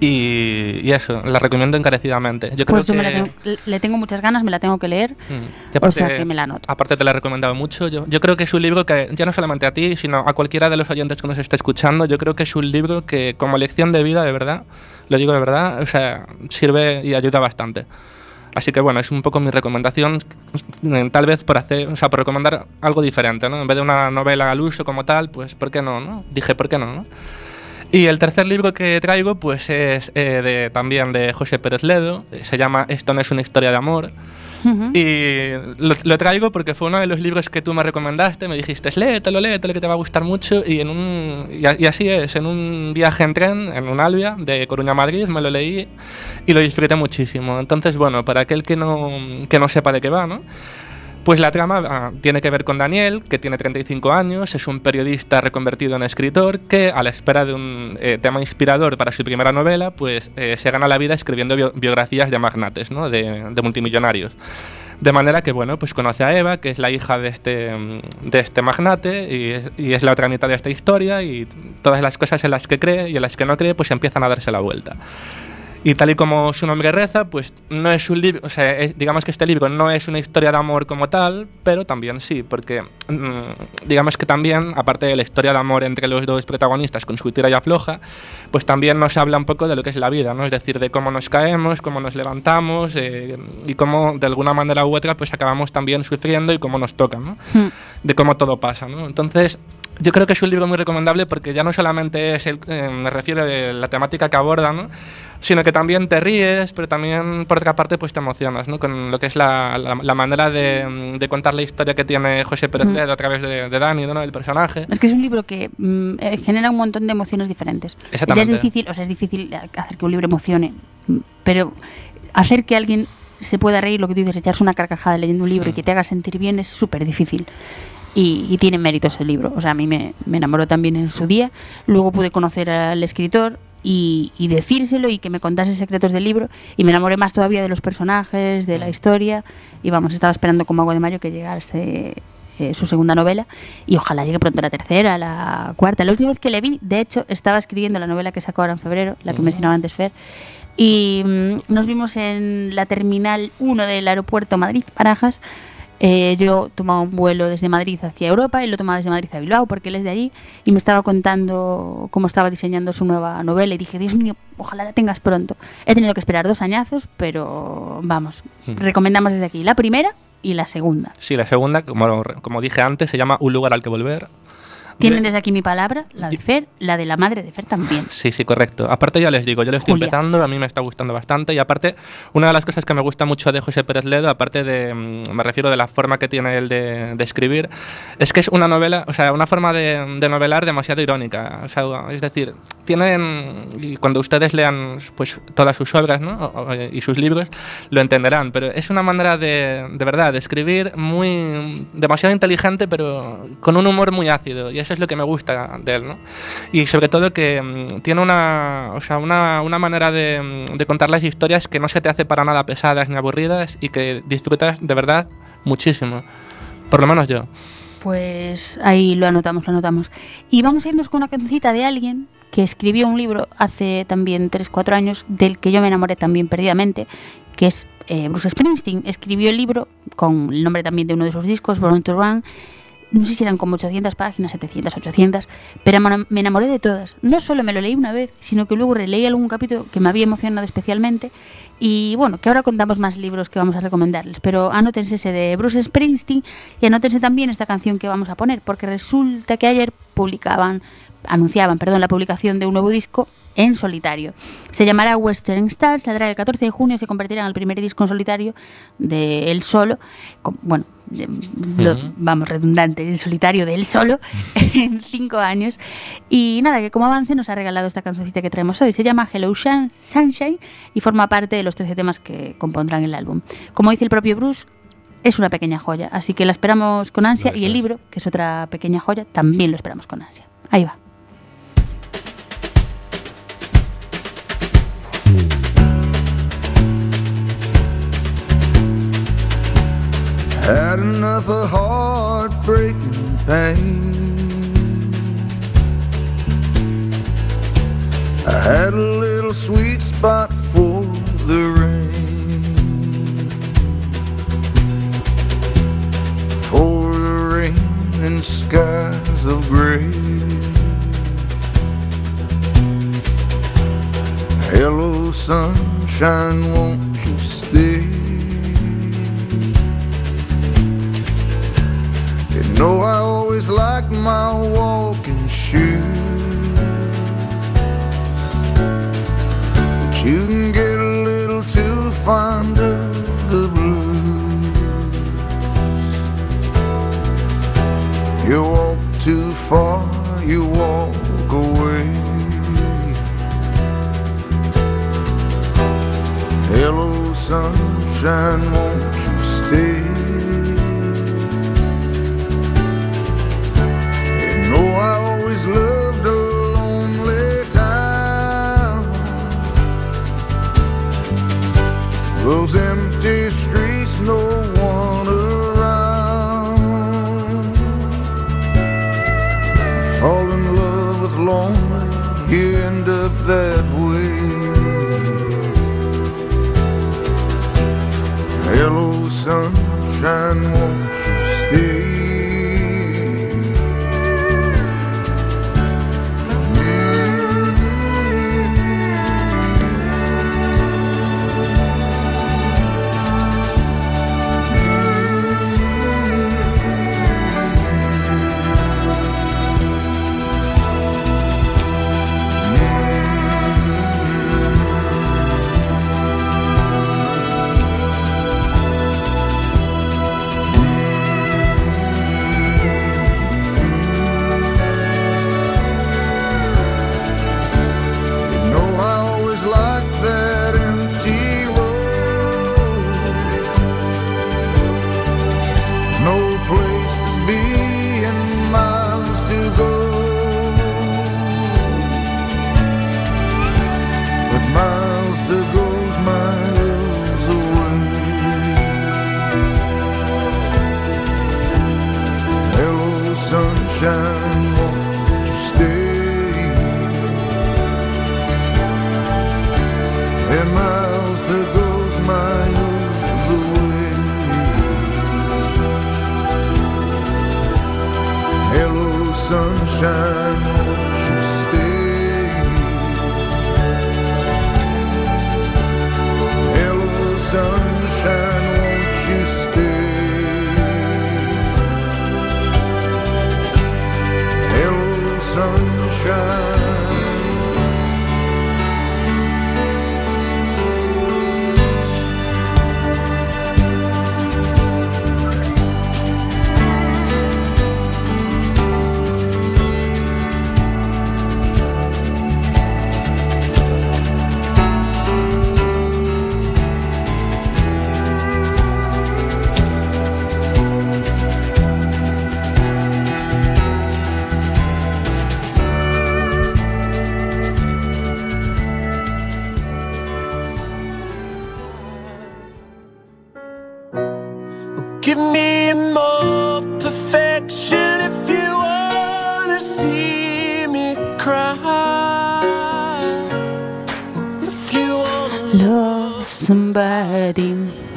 [SPEAKER 2] Y, y eso, la recomiendo encarecidamente. Yo creo
[SPEAKER 1] Pues yo
[SPEAKER 2] que...
[SPEAKER 1] tengo- le tengo muchas ganas, me la tengo que leer.
[SPEAKER 2] Mm. Y
[SPEAKER 1] O sea, que me la anoto.
[SPEAKER 2] Aparte te la he recomendado mucho. Yo, yo creo que es un libro que, ya no solamente a ti, sino a cualquiera de los oyentes que nos esté escuchando, yo creo que es un libro que como lección de vida, de verdad, lo digo de verdad, o sea, sirve y ayuda bastante. Así que bueno, es un poco mi recomendación, eh, tal vez por hacer, o sea, por recomendar algo diferente, ¿no? En vez de una novela al uso como tal, pues ¿por qué no, no? Dije, ¿por qué no, no? Y el tercer libro que traigo, pues es eh, de, también de José Pérez Ledo, eh, se llama Esto no es una historia de amor.
[SPEAKER 1] Ujú.
[SPEAKER 2] Y lo, lo traigo porque fue uno de los libros que tú me recomendaste, me dijiste, léetelo, léetelo, que te va a gustar mucho. Y, en un, y, y así es, en un viaje en tren, en un Albia, de Coruña a Madrid, me lo leí y lo disfruté muchísimo. Entonces, bueno, para aquel que no, que no sepa de qué va, ¿no? Pues la trama ah, tiene que ver con Daniel, que tiene 35 años, es un periodista reconvertido en escritor que, a la espera de un eh, tema inspirador para su primera novela, pues eh, se gana la vida escribiendo bio- biografías de magnates, ¿no? de, de multimillonarios. De manera que, bueno, pues conoce a Eva, que es la hija de este, mm, de este magnate y es, y es la otra mitad de esta historia y todas las cosas en las que cree y en las que no cree, pues empiezan a darse la vuelta. Y tal y como su nombre reza, pues no es un libro, o sea, es- digamos que este libro no es una historia de amor como tal, pero también sí, porque mm, digamos que también, aparte de la historia de amor entre los dos protagonistas con su tira y afloja, pues también nos habla un poco de lo que es la vida, ¿no? Es decir, de cómo nos caemos, cómo nos levantamos eh, y cómo de alguna manera u otra pues acabamos también sufriendo y cómo nos toca, ¿no?
[SPEAKER 1] Mm.
[SPEAKER 2] de cómo todo pasa, ¿no? Entonces, yo creo que es un libro muy recomendable porque ya no solamente es el, eh, me refiero a la temática que aborda, ¿no? sino que también te ríes, pero también por otra parte pues te emocionas ¿no? con lo que es la, la, la manera de, de, contar la historia que tiene José Pérez mm. a través de, de Dani, ¿no? el personaje.
[SPEAKER 1] Es que es un libro que mm, eh, genera un montón de emociones diferentes.
[SPEAKER 2] Exactamente.
[SPEAKER 1] Ya es difícil, o sea, es difícil hacer que un libro emocione, pero hacer que alguien se pueda reír, lo que tú dices, echarse una carcajada leyendo un libro mm. y que te haga sentir bien es súper difícil. Y, y, tiene méritos el libro. O sea, a mí me, me, enamoró también en su día. Luego pude conocer al escritor y, y, decírselo y que me contase secretos del libro. Y me enamoré más todavía de los personajes, de la historia. Y vamos, estaba esperando como agua de mayo que llegase eh, su segunda novela y ojalá llegue pronto la tercera, la cuarta. La última vez que le vi, de hecho, estaba escribiendo la novela que sacó ahora en febrero, la que mencionaba antes Fer, y mm, nos vimos en la terminal 1 del aeropuerto Madrid-Barajas. Eh, yo tomaba un vuelo desde Madrid hacia Europa y lo tomaba desde Madrid a Bilbao porque él es de allí y me estaba contando cómo estaba diseñando su nueva novela y dije, Dios mío, ojalá la tengas pronto. He tenido que esperar dos añazos, pero vamos, mm. recomendamos desde aquí la primera y la segunda.
[SPEAKER 2] Sí, la segunda, como, como dije antes, se llama Un lugar al que volver.
[SPEAKER 1] Tienen desde aquí mi palabra, la de Fer, la de la madre de Fer también.
[SPEAKER 2] Sí, sí, correcto. Aparte ya les digo, yo lo estoy Julia. empezando, a mí me está gustando bastante y aparte, una de las cosas que me gusta mucho de José Pérez Ledo, aparte de, mm, me refiero de la forma que tiene él de, de escribir, es que es una novela, o sea, una forma de, de, novelar demasiado irónica. O sea, es decir, tienen, y cuando ustedes lean pues todas sus obras ¿no? y sus libros, lo entenderán, pero es una manera de, de verdad, de escribir muy, demasiado inteligente, pero con un humor muy ácido. Y eso es lo que me gusta de él, ¿no? Y sobre todo que mmm, tiene una, o sea, una, una manera de, de, contar las historias que no se te hace para nada pesadas ni aburridas y que disfrutas de verdad muchísimo. Por lo menos yo.
[SPEAKER 1] Pues ahí lo anotamos, lo anotamos. Y vamos a irnos con una cancioncita de alguien que escribió un libro hace también 3-4 años, del que yo me enamoré también perdidamente, que es eh, Bruce Springsteen. Escribió el libro con el nombre también de uno de sus discos, Born to Run, no sé si eran como 800 páginas, 700, 800, pero me enamoré de todas. No solo me lo leí una vez, sino que luego releí algún capítulo que me había emocionado especialmente. Y bueno, que ahora contamos más libros que vamos a recomendarles, pero anótense ese de Bruce Springsteen y anótense también esta canción que vamos a poner, porque resulta que ayer publicaban, anunciaban, perdón, la publicación de un nuevo disco en solitario. Se llamará Western Star, saldrá el 14 de junio y se convertirá en el primer disco en solitario de él solo. Con, bueno, de, lo, vamos, redundante, en solitario de él solo, en cinco años. Y nada, que como avance nos ha regalado esta cancioncita que traemos hoy. Se llama Hello Sunshine y forma parte de los 13 temas que compondrán el álbum. Como dice el propio Bruce, es una pequeña joya, así que la esperamos con ansia Gracias. y el libro, que es otra pequeña joya, también lo esperamos con ansia. Ahí va.
[SPEAKER 4] Had enough of heartbreaking pain. I had a little sweet spot for the rain. For the rain and skies of gray. Hello, sunshine, won't you stay? Know I always liked my walking shoes. But you can get a little too fond of the blues. You walk too far, you walk away. Hello, sunshine, won't you stay?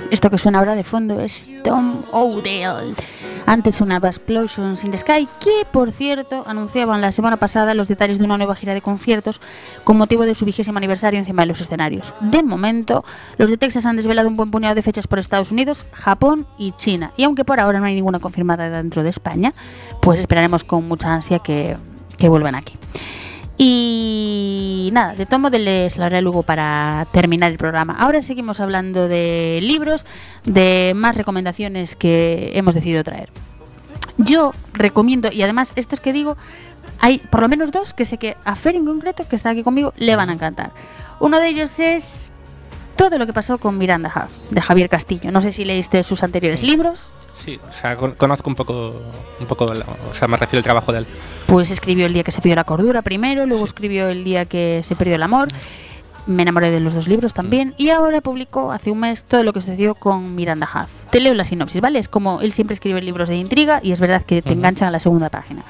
[SPEAKER 1] Esto que suena ahora de fondo es Tom Odell. Antes sonaba Explosions in the Sky, que por cierto anunciaban la semana pasada los detalles de una nueva gira de conciertos con motivo de su vigésimo aniversario encima de los escenarios. De momento, los de Texas han desvelado un buen puñado de fechas por Estados Unidos, Japón y China. Y aunque por ahora no hay ninguna confirmada dentro de España, pues esperaremos con mucha ansia que vuelvan aquí. Y nada, de tomo de les hablaré luego para terminar el programa. Ahora seguimos hablando de libros, de más recomendaciones que hemos decidido traer. Yo recomiendo, y además estos que digo, hay por lo menos dos que sé que a Fer en concreto, que está aquí conmigo, le van a encantar. Uno de ellos es todo lo que pasó con Miranda Huff, de Javier Castillo. No sé si leíste sus anteriores libros.
[SPEAKER 2] Sí, o sea, con- conozco un poco, un poco, o sea, me refiero al trabajo de él.
[SPEAKER 1] Pues escribió El día que se perdió la cordura primero, luego escribió El día que se perdió el amor. Me enamoré de los dos libros también. Y ahora publicó hace un mes todo lo que sucedió con Miranda Huff. Te leo la sinopsis, ¿vale? Es como él siempre escribe libros de intriga y es verdad que te enganchan a la segunda página.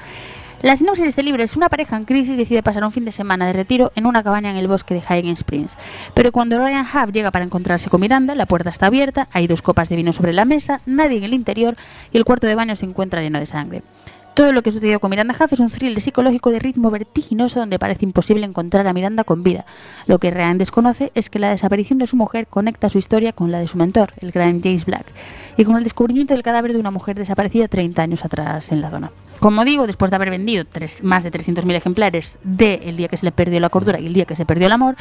[SPEAKER 1] La sinopsis de este libro es una pareja en crisis decide pasar un fin de semana de retiro en una cabaña en el bosque de Highland Springs. Pero cuando Ryan Huff llega para encontrarse con Miranda, la puerta está abierta, hay dos copas de vino sobre la mesa, nadie en el interior y el cuarto de baño se encuentra lleno de sangre. Todo lo que sucedió con Miranda Huff es un thriller psicológico de ritmo vertiginoso donde parece imposible encontrar a Miranda con vida. Lo que Ryan desconoce es que la desaparición de su mujer conecta su historia con la de su mentor, el gran James Black, y con el descubrimiento del cadáver de una mujer desaparecida 30 años atrás en la zona. Como digo, después de haber vendido más de 300.000 ejemplares de El día que se le perdió la cordura y El día que se perdió el amor,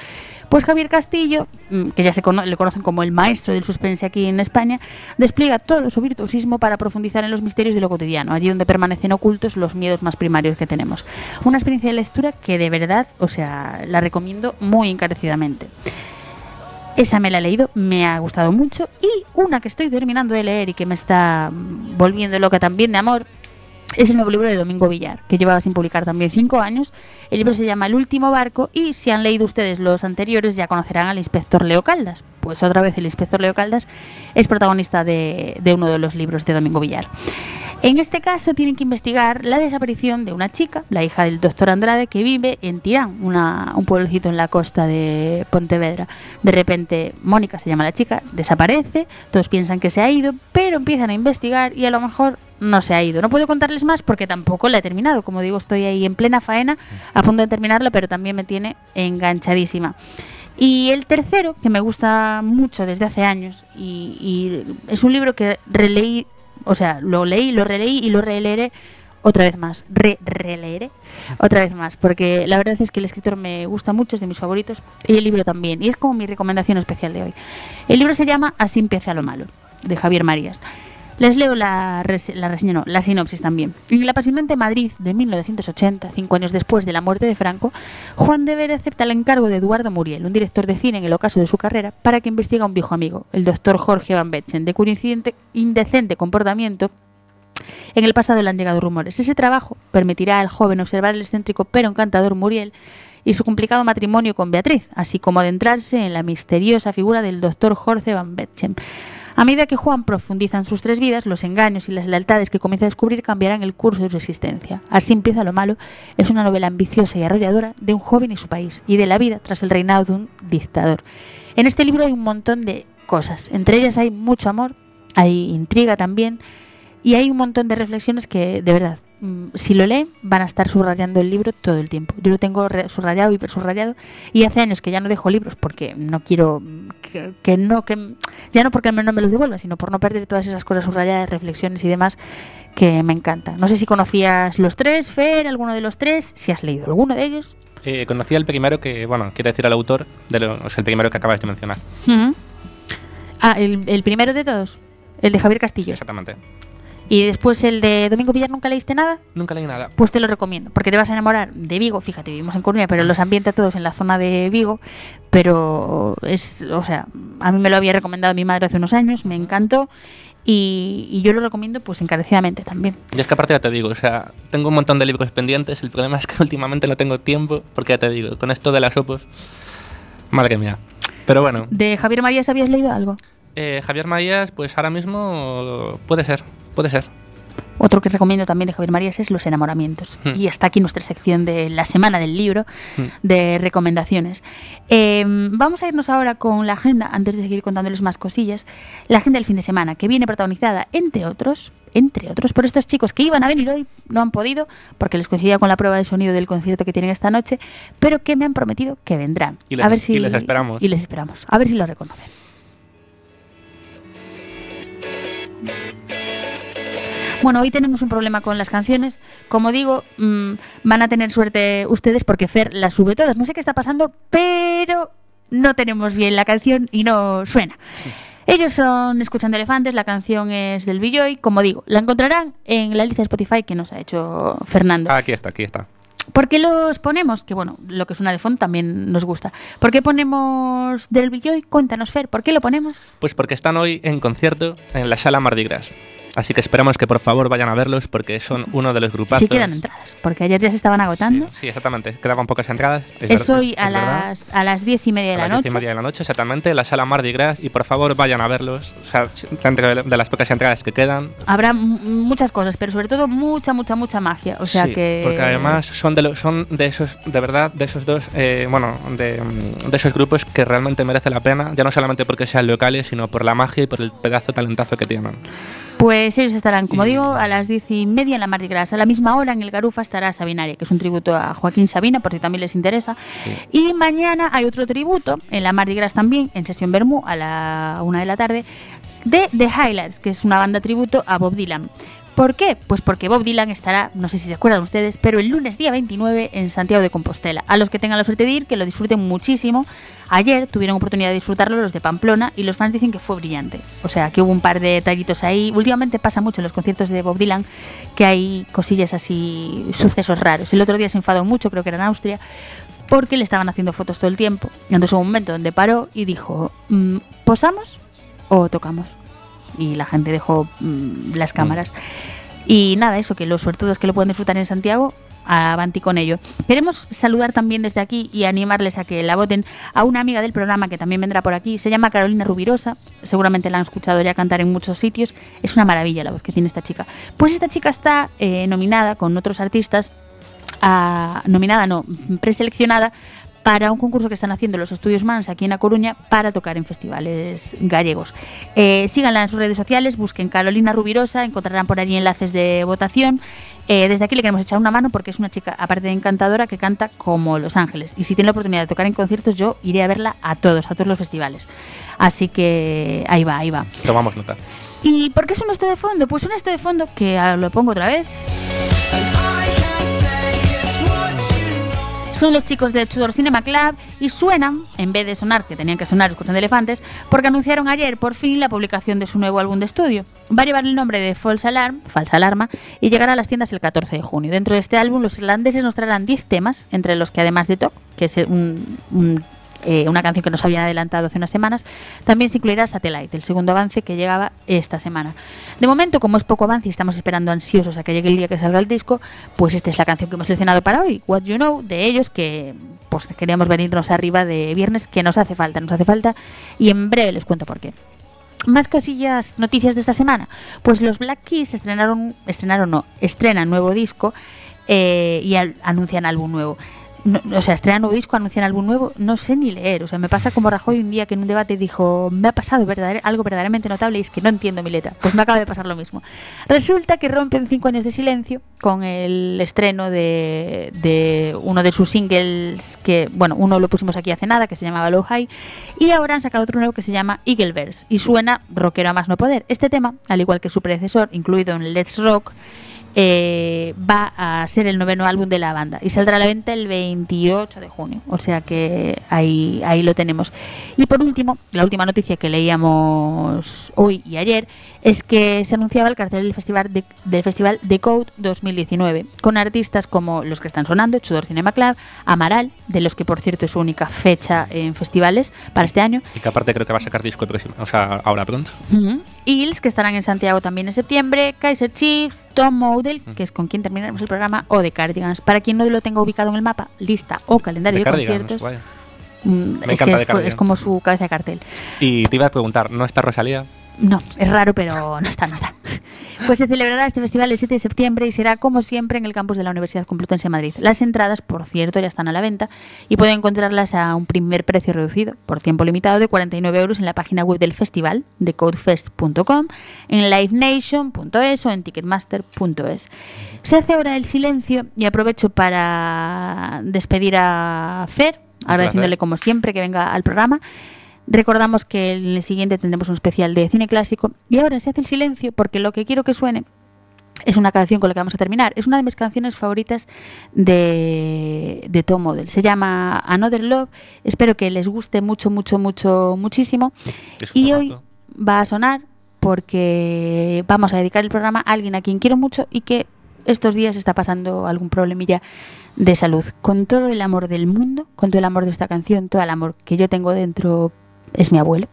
[SPEAKER 1] pues Javier Castillo, mm, que ya se le conocen como el maestro del suspense aquí en España, despliega todo su virtuosismo para profundizar en los misterios de lo cotidiano, allí donde permanecen ocultos los miedos más primarios que tenemos. Una experiencia de lectura que de verdad, o sea, la recomiendo muy encarecidamente. Esa me la he leído, me ha gustado mucho. Y una que estoy terminando de leer y que me está mm, volviendo loca también de amor, es el nuevo libro de Domingo Villar, que llevaba sin publicar también cinco años. El libro se llama El último barco y si han leído ustedes los anteriores ya conocerán al inspector Leo Caldas. Pues otra vez el inspector Leo Caldas es protagonista de, de uno de los libros de Domingo Villar. En este caso tienen que investigar la desaparición de una chica, la hija del doctor Andrade, que vive en Tirán, un pueblecito en la costa de Pontevedra. De repente, Mónica se llama la chica, desaparece, todos piensan que se ha ido, pero empiezan a investigar y a lo mejor no se ha ido. No puedo contarles más porque tampoco la he terminado. Como digo, estoy ahí en plena faena, a punto de terminarla, pero también me tiene enganchadísima. Y el tercero, que me gusta mucho desde hace años, y, es un libro que releí, o sea, lo leí, lo releí y lo releeré otra vez más, re releeré otra vez más, porque la verdad es que el escritor me gusta mucho, es de mis favoritos, y el libro también, y es como mi recomendación especial de hoy. El libro se llama Así empieza lo malo, de Javier Marías. Les leo la, la reseña, la sinopsis también. En el apasionante Madrid de 1980, cinco años después de la muerte de Franco, Juan de Ver acepta el encargo de Eduardo Muriel, un director de cine en el ocaso de su carrera, para que investigue a un viejo amigo, el doctor Jorge Van Betchen, de cuyo indecente comportamiento en el pasado le han llegado rumores. Ese trabajo permitirá al joven observar el excéntrico pero encantador Muriel y su complicado matrimonio con Beatriz, así como adentrarse en la misteriosa figura del doctor Jorge Van Betchen. A medida que Juan profundiza en sus tres vidas, los engaños y las lealtades que comienza a descubrir cambiarán el curso de su existencia. Así empieza lo malo. Es una novela ambiciosa y arrolladora de un joven y su país, y de la vida tras el reinado de un dictador. En este libro hay un montón de cosas. Entre ellas hay mucho amor, hay intriga también, y hay un montón de reflexiones que, de verdad, si lo leen, van a estar subrayando el libro todo el tiempo. Yo lo tengo subrayado, hiper subrayado, y hace años que ya no dejo libros porque no quiero mm, que, que no, que ya no porque no me los devuelva, sino por no perder todas esas cosas subrayadas, reflexiones y demás que me encanta. No sé si conocías los tres, Fer, alguno de los tres, si has leído alguno de ellos.
[SPEAKER 2] Eh, conocí el primero que, bueno, quiere decir al autor, de lo- o sea, el primero que acabas de mencionar.
[SPEAKER 1] Ah, el, el primero de todos, el de Javier Castillo.
[SPEAKER 2] Exactamente.
[SPEAKER 1] Y después el de Domingo Villar, ¿nunca leíste nada?
[SPEAKER 2] Nunca leí nada.
[SPEAKER 1] Pues te lo recomiendo, porque te vas a enamorar de Vigo. Fíjate, vivimos en Coruña, pero los ambienta todos en la zona de Vigo. Pero es, o sea, a mí me lo había recomendado mi madre hace unos años, me encantó. Y, y yo lo recomiendo pues encarecidamente también.
[SPEAKER 2] Y es que aparte ya te digo, o sea, tengo un montón de libros pendientes. El problema es que últimamente no tengo tiempo, porque ya te digo, con esto de las opos, madre mía. Pero bueno,
[SPEAKER 1] ¿De Javier Marías habías leído algo?
[SPEAKER 2] eh, Javier Maías, pues ahora mismo puede ser, puede ser.
[SPEAKER 1] Otro que recomiendo también de Javier Marías es Los enamoramientos.
[SPEAKER 2] Hmm.
[SPEAKER 1] Y hasta aquí nuestra sección de la semana del libro
[SPEAKER 2] Hmm.
[SPEAKER 1] de recomendaciones. Eh, vamos a irnos ahora con la agenda, antes de seguir contándoles más cosillas. La agenda del fin de semana, que viene protagonizada, entre otros, entre otros, por estos chicos que iban a venir hoy, no han podido, porque les coincidía con la prueba de sonido del concierto que tienen esta noche, pero que me han prometido que vendrán.
[SPEAKER 2] Y les-
[SPEAKER 1] a ver si,
[SPEAKER 2] y les esperamos.
[SPEAKER 1] Y les esperamos. A ver si lo reconocen. Bueno, hoy tenemos un problema con las canciones. Como digo, mm, van a tener suerte ustedes porque Fer las sube todas. No sé qué está pasando, pero no tenemos bien la canción y no suena. Ellos son Escuchando Elefantes, la canción es del Billoy. Como digo, la encontrarán en la lista de Spotify que nos ha hecho Fernando.
[SPEAKER 2] Ah, aquí está, aquí está.
[SPEAKER 1] ¿Por qué los ponemos? Que bueno, lo que suena de fondo también nos gusta. ¿Por qué ponemos del Billoy? Cuéntanos, Fer, ¿por qué lo ponemos?
[SPEAKER 2] Pues porque están hoy en concierto en la sala Mardi Gras. Así que esperamos que por favor vayan a verlos porque son uno de los grupazos.
[SPEAKER 1] Si quedan entradas, porque ayer ya se estaban agotando.
[SPEAKER 2] Sí, sí, exactamente. Quedaban pocas entradas.
[SPEAKER 1] Es,
[SPEAKER 2] ver-
[SPEAKER 1] hoy a
[SPEAKER 2] es
[SPEAKER 1] las, a las diez y media de
[SPEAKER 2] A
[SPEAKER 1] la
[SPEAKER 2] las diez
[SPEAKER 1] noche.
[SPEAKER 2] y media de la noche, exactamente, la sala Mardi Gras. Y por favor vayan a verlos. O sea, dentro de las pocas entradas que quedan.
[SPEAKER 1] Habrá muchas cosas, pero sobre todo mucha, mucha, mucha magia. O sea
[SPEAKER 2] Sí,
[SPEAKER 1] que.
[SPEAKER 2] Porque además son de, los, son de esos, de verdad, de esos dos, eh, bueno, de, de esos grupos que realmente merece la pena. Ya no solamente porque sean locales, sino por la magia y por el pedazo de talentazo que tienen.
[SPEAKER 1] Pues ellos estarán, como digo, a las diez y media en la Mardi Gras. A la misma hora en el Garufa estará Sabinaria, que es un tributo a Joaquín Sabina, por si también les interesa. Y mañana hay otro tributo, en la Mardi Gras también, en Sesión Bermú, a la una de la tarde, de The Highlights, que es una banda tributo a Bob Dylan. ¿Por qué? Pues porque Bob Dylan estará, no sé si se acuerdan ustedes, pero el lunes día 29 en Santiago de Compostela. A los que tengan la suerte de ir, que lo disfruten muchísimo. Ayer tuvieron oportunidad de disfrutarlo los de Pamplona y los fans dicen que fue brillante. O sea, que hubo un par de detallitos ahí. Últimamente pasa mucho en los conciertos de Bob Dylan que hay cosillas así, sucesos raros. El otro día se enfadó mucho, creo que era en Austria, porque le estaban haciendo fotos todo el tiempo. Entonces hubo un momento donde paró y dijo, mm, ¿posamos o tocamos? Y la gente dejó mm, las cámaras. Y nada, eso, que los suertudos que lo pueden disfrutar en Santiago, avanti con ello. Queremos saludar también desde aquí y animarles a que la voten a una amiga del programa que también vendrá por aquí. Se llama Carolina Rubirosa. Seguramente la han escuchado ya cantar en muchos sitios. Es una maravilla la voz que tiene esta chica. Pues esta chica está eh, nominada con otros artistas a- nominada, no, preseleccionada para un concurso que están haciendo los estudios Mans aquí en A Coruña para tocar en festivales gallegos. Eh, síganla en sus redes sociales, busquen Carolina Rubirosa, encontrarán por allí enlaces de votación. Eh, desde aquí le queremos echar una mano porque es una chica, aparte de encantadora, que canta como Los Ángeles. Y si tiene la oportunidad de tocar en conciertos, yo iré a verla a todos, a todos los festivales. Así que ahí va, ahí va.
[SPEAKER 2] Tomamos nota.
[SPEAKER 1] ¿Y por qué es un esto de fondo? Pues un esto de fondo que lo pongo otra vez. Son los chicos de Tudor Cinema Club y suenan, en vez de sonar, que tenían que sonar escuchando elefantes, porque anunciaron ayer por fin la publicación de su nuevo álbum de estudio. Va a llevar el nombre de False Alarm, Falsa Alarma, y llegará a las tiendas el 14 de junio. Dentro de este álbum, los irlandeses nos traerán 10 temas, entre los que además de Talk, que es un- un eh, una canción que nos habían adelantado hace unas semanas, también se incluirá Satellite, el segundo avance que llegaba esta semana. De momento, como es poco avance y estamos esperando ansiosos a que llegue el día que salga el disco, pues esta es la canción que hemos seleccionado para hoy, What You Know, de ellos, que pues queríamos venirnos arriba de viernes, que nos hace falta, nos hace falta, y en breve les cuento por qué. Más cosillas, noticias de esta semana. Pues los Black Keys estrenaron, estrenaron no, estrenan nuevo disco eh, y anuncian álbum nuevo. No- o sea, estrenan nuevo disco, anuncian álbum nuevo, no sé ni leer. O sea, me pasa como Rajoy un día que en un debate dijo, me ha pasado verdader- algo verdaderamente notable y es que no entiendo mi letra. Pues me acaba de pasar lo mismo. Resulta que rompen cinco años de silencio con el estreno de, de uno de sus singles que, bueno, uno lo pusimos aquí hace nada, que se llamaba Low High, y ahora han sacado otro nuevo que se llama Eagleverse y suena rockero a más no poder. Este tema, al igual que su predecesor, incluido en Let's Rock, eh, va a ser el noveno álbum de la banda y saldrá a la venta el 28 de junio. O sea que ahí, ahí lo tenemos. Y por último, la última noticia que leíamos hoy y ayer es que se anunciaba el cartel del festival de, del festival The Code 2019 con artistas como los que están sonando, Chudor Cinema Club, Amaral, de los que por cierto es su única fecha en festivales para este año,
[SPEAKER 2] Y que aparte creo que va a sacar disco el próximo, o sea, ahora pronto.
[SPEAKER 1] Hills, que estarán en Santiago también en septiembre, Kaiser Chiefs, Tom Model, que es con quien terminaremos el programa, o The Cardigans. Para quien no lo tenga ubicado en el mapa, lista o calendario
[SPEAKER 2] De
[SPEAKER 1] de,
[SPEAKER 2] Cardigans,
[SPEAKER 1] conciertos,
[SPEAKER 2] vaya.
[SPEAKER 1] mm,
[SPEAKER 2] Me
[SPEAKER 1] es,
[SPEAKER 2] encanta
[SPEAKER 1] que
[SPEAKER 2] The
[SPEAKER 1] es como su cabeza de cartel.
[SPEAKER 2] Y te iba a preguntar, ¿no está Rosalía?
[SPEAKER 1] No, es raro, pero no está, no está. Pues se celebrará este festival el 7 de septiembre y será, como siempre, en el campus de la Universidad Complutense de Madrid. Las entradas, por cierto, ya están a la venta y pueden encontrarlas a un primer precio reducido, por tiempo limitado, de 49 euros en la página web del festival, de codefest.com, en livenation.es o en ticketmaster.es. Se hace ahora el silencio y aprovecho para despedir a Fer, agradeciéndole como siempre que venga al programa. Recordamos que en el siguiente tendremos un especial de cine clásico y ahora se hace el silencio porque lo que quiero que suene es una canción con la que vamos a terminar. Es una de mis canciones favoritas de, de Tom Model. Se llama Another Love. Espero que les guste mucho, mucho, mucho, muchísimo.
[SPEAKER 2] Es
[SPEAKER 1] Y hoy va a sonar porque vamos a dedicar el programa a alguien a quien quiero mucho y que estos días está pasando algún problemilla de salud. Con todo el amor del mundo, con todo el amor de esta canción, todo el amor que yo tengo dentro es mi abuelo,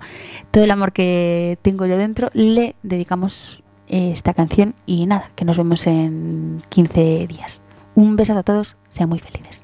[SPEAKER 1] todo el amor que tengo yo dentro, le dedicamos eh, esta canción y nada, que nos vemos en 15 días. Un besazo a todos, sean muy felices.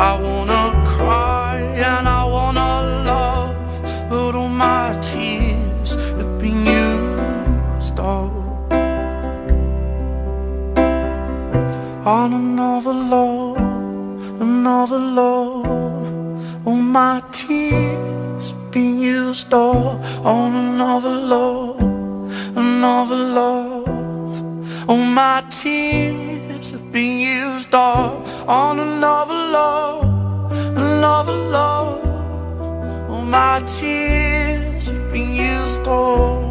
[SPEAKER 5] I wanna cry and I wanna love, but all my tears have been used up on another love, another love. All my tears have been used up on another love, another love. All my tears have been used up on another love, another love. All my tears have been used up.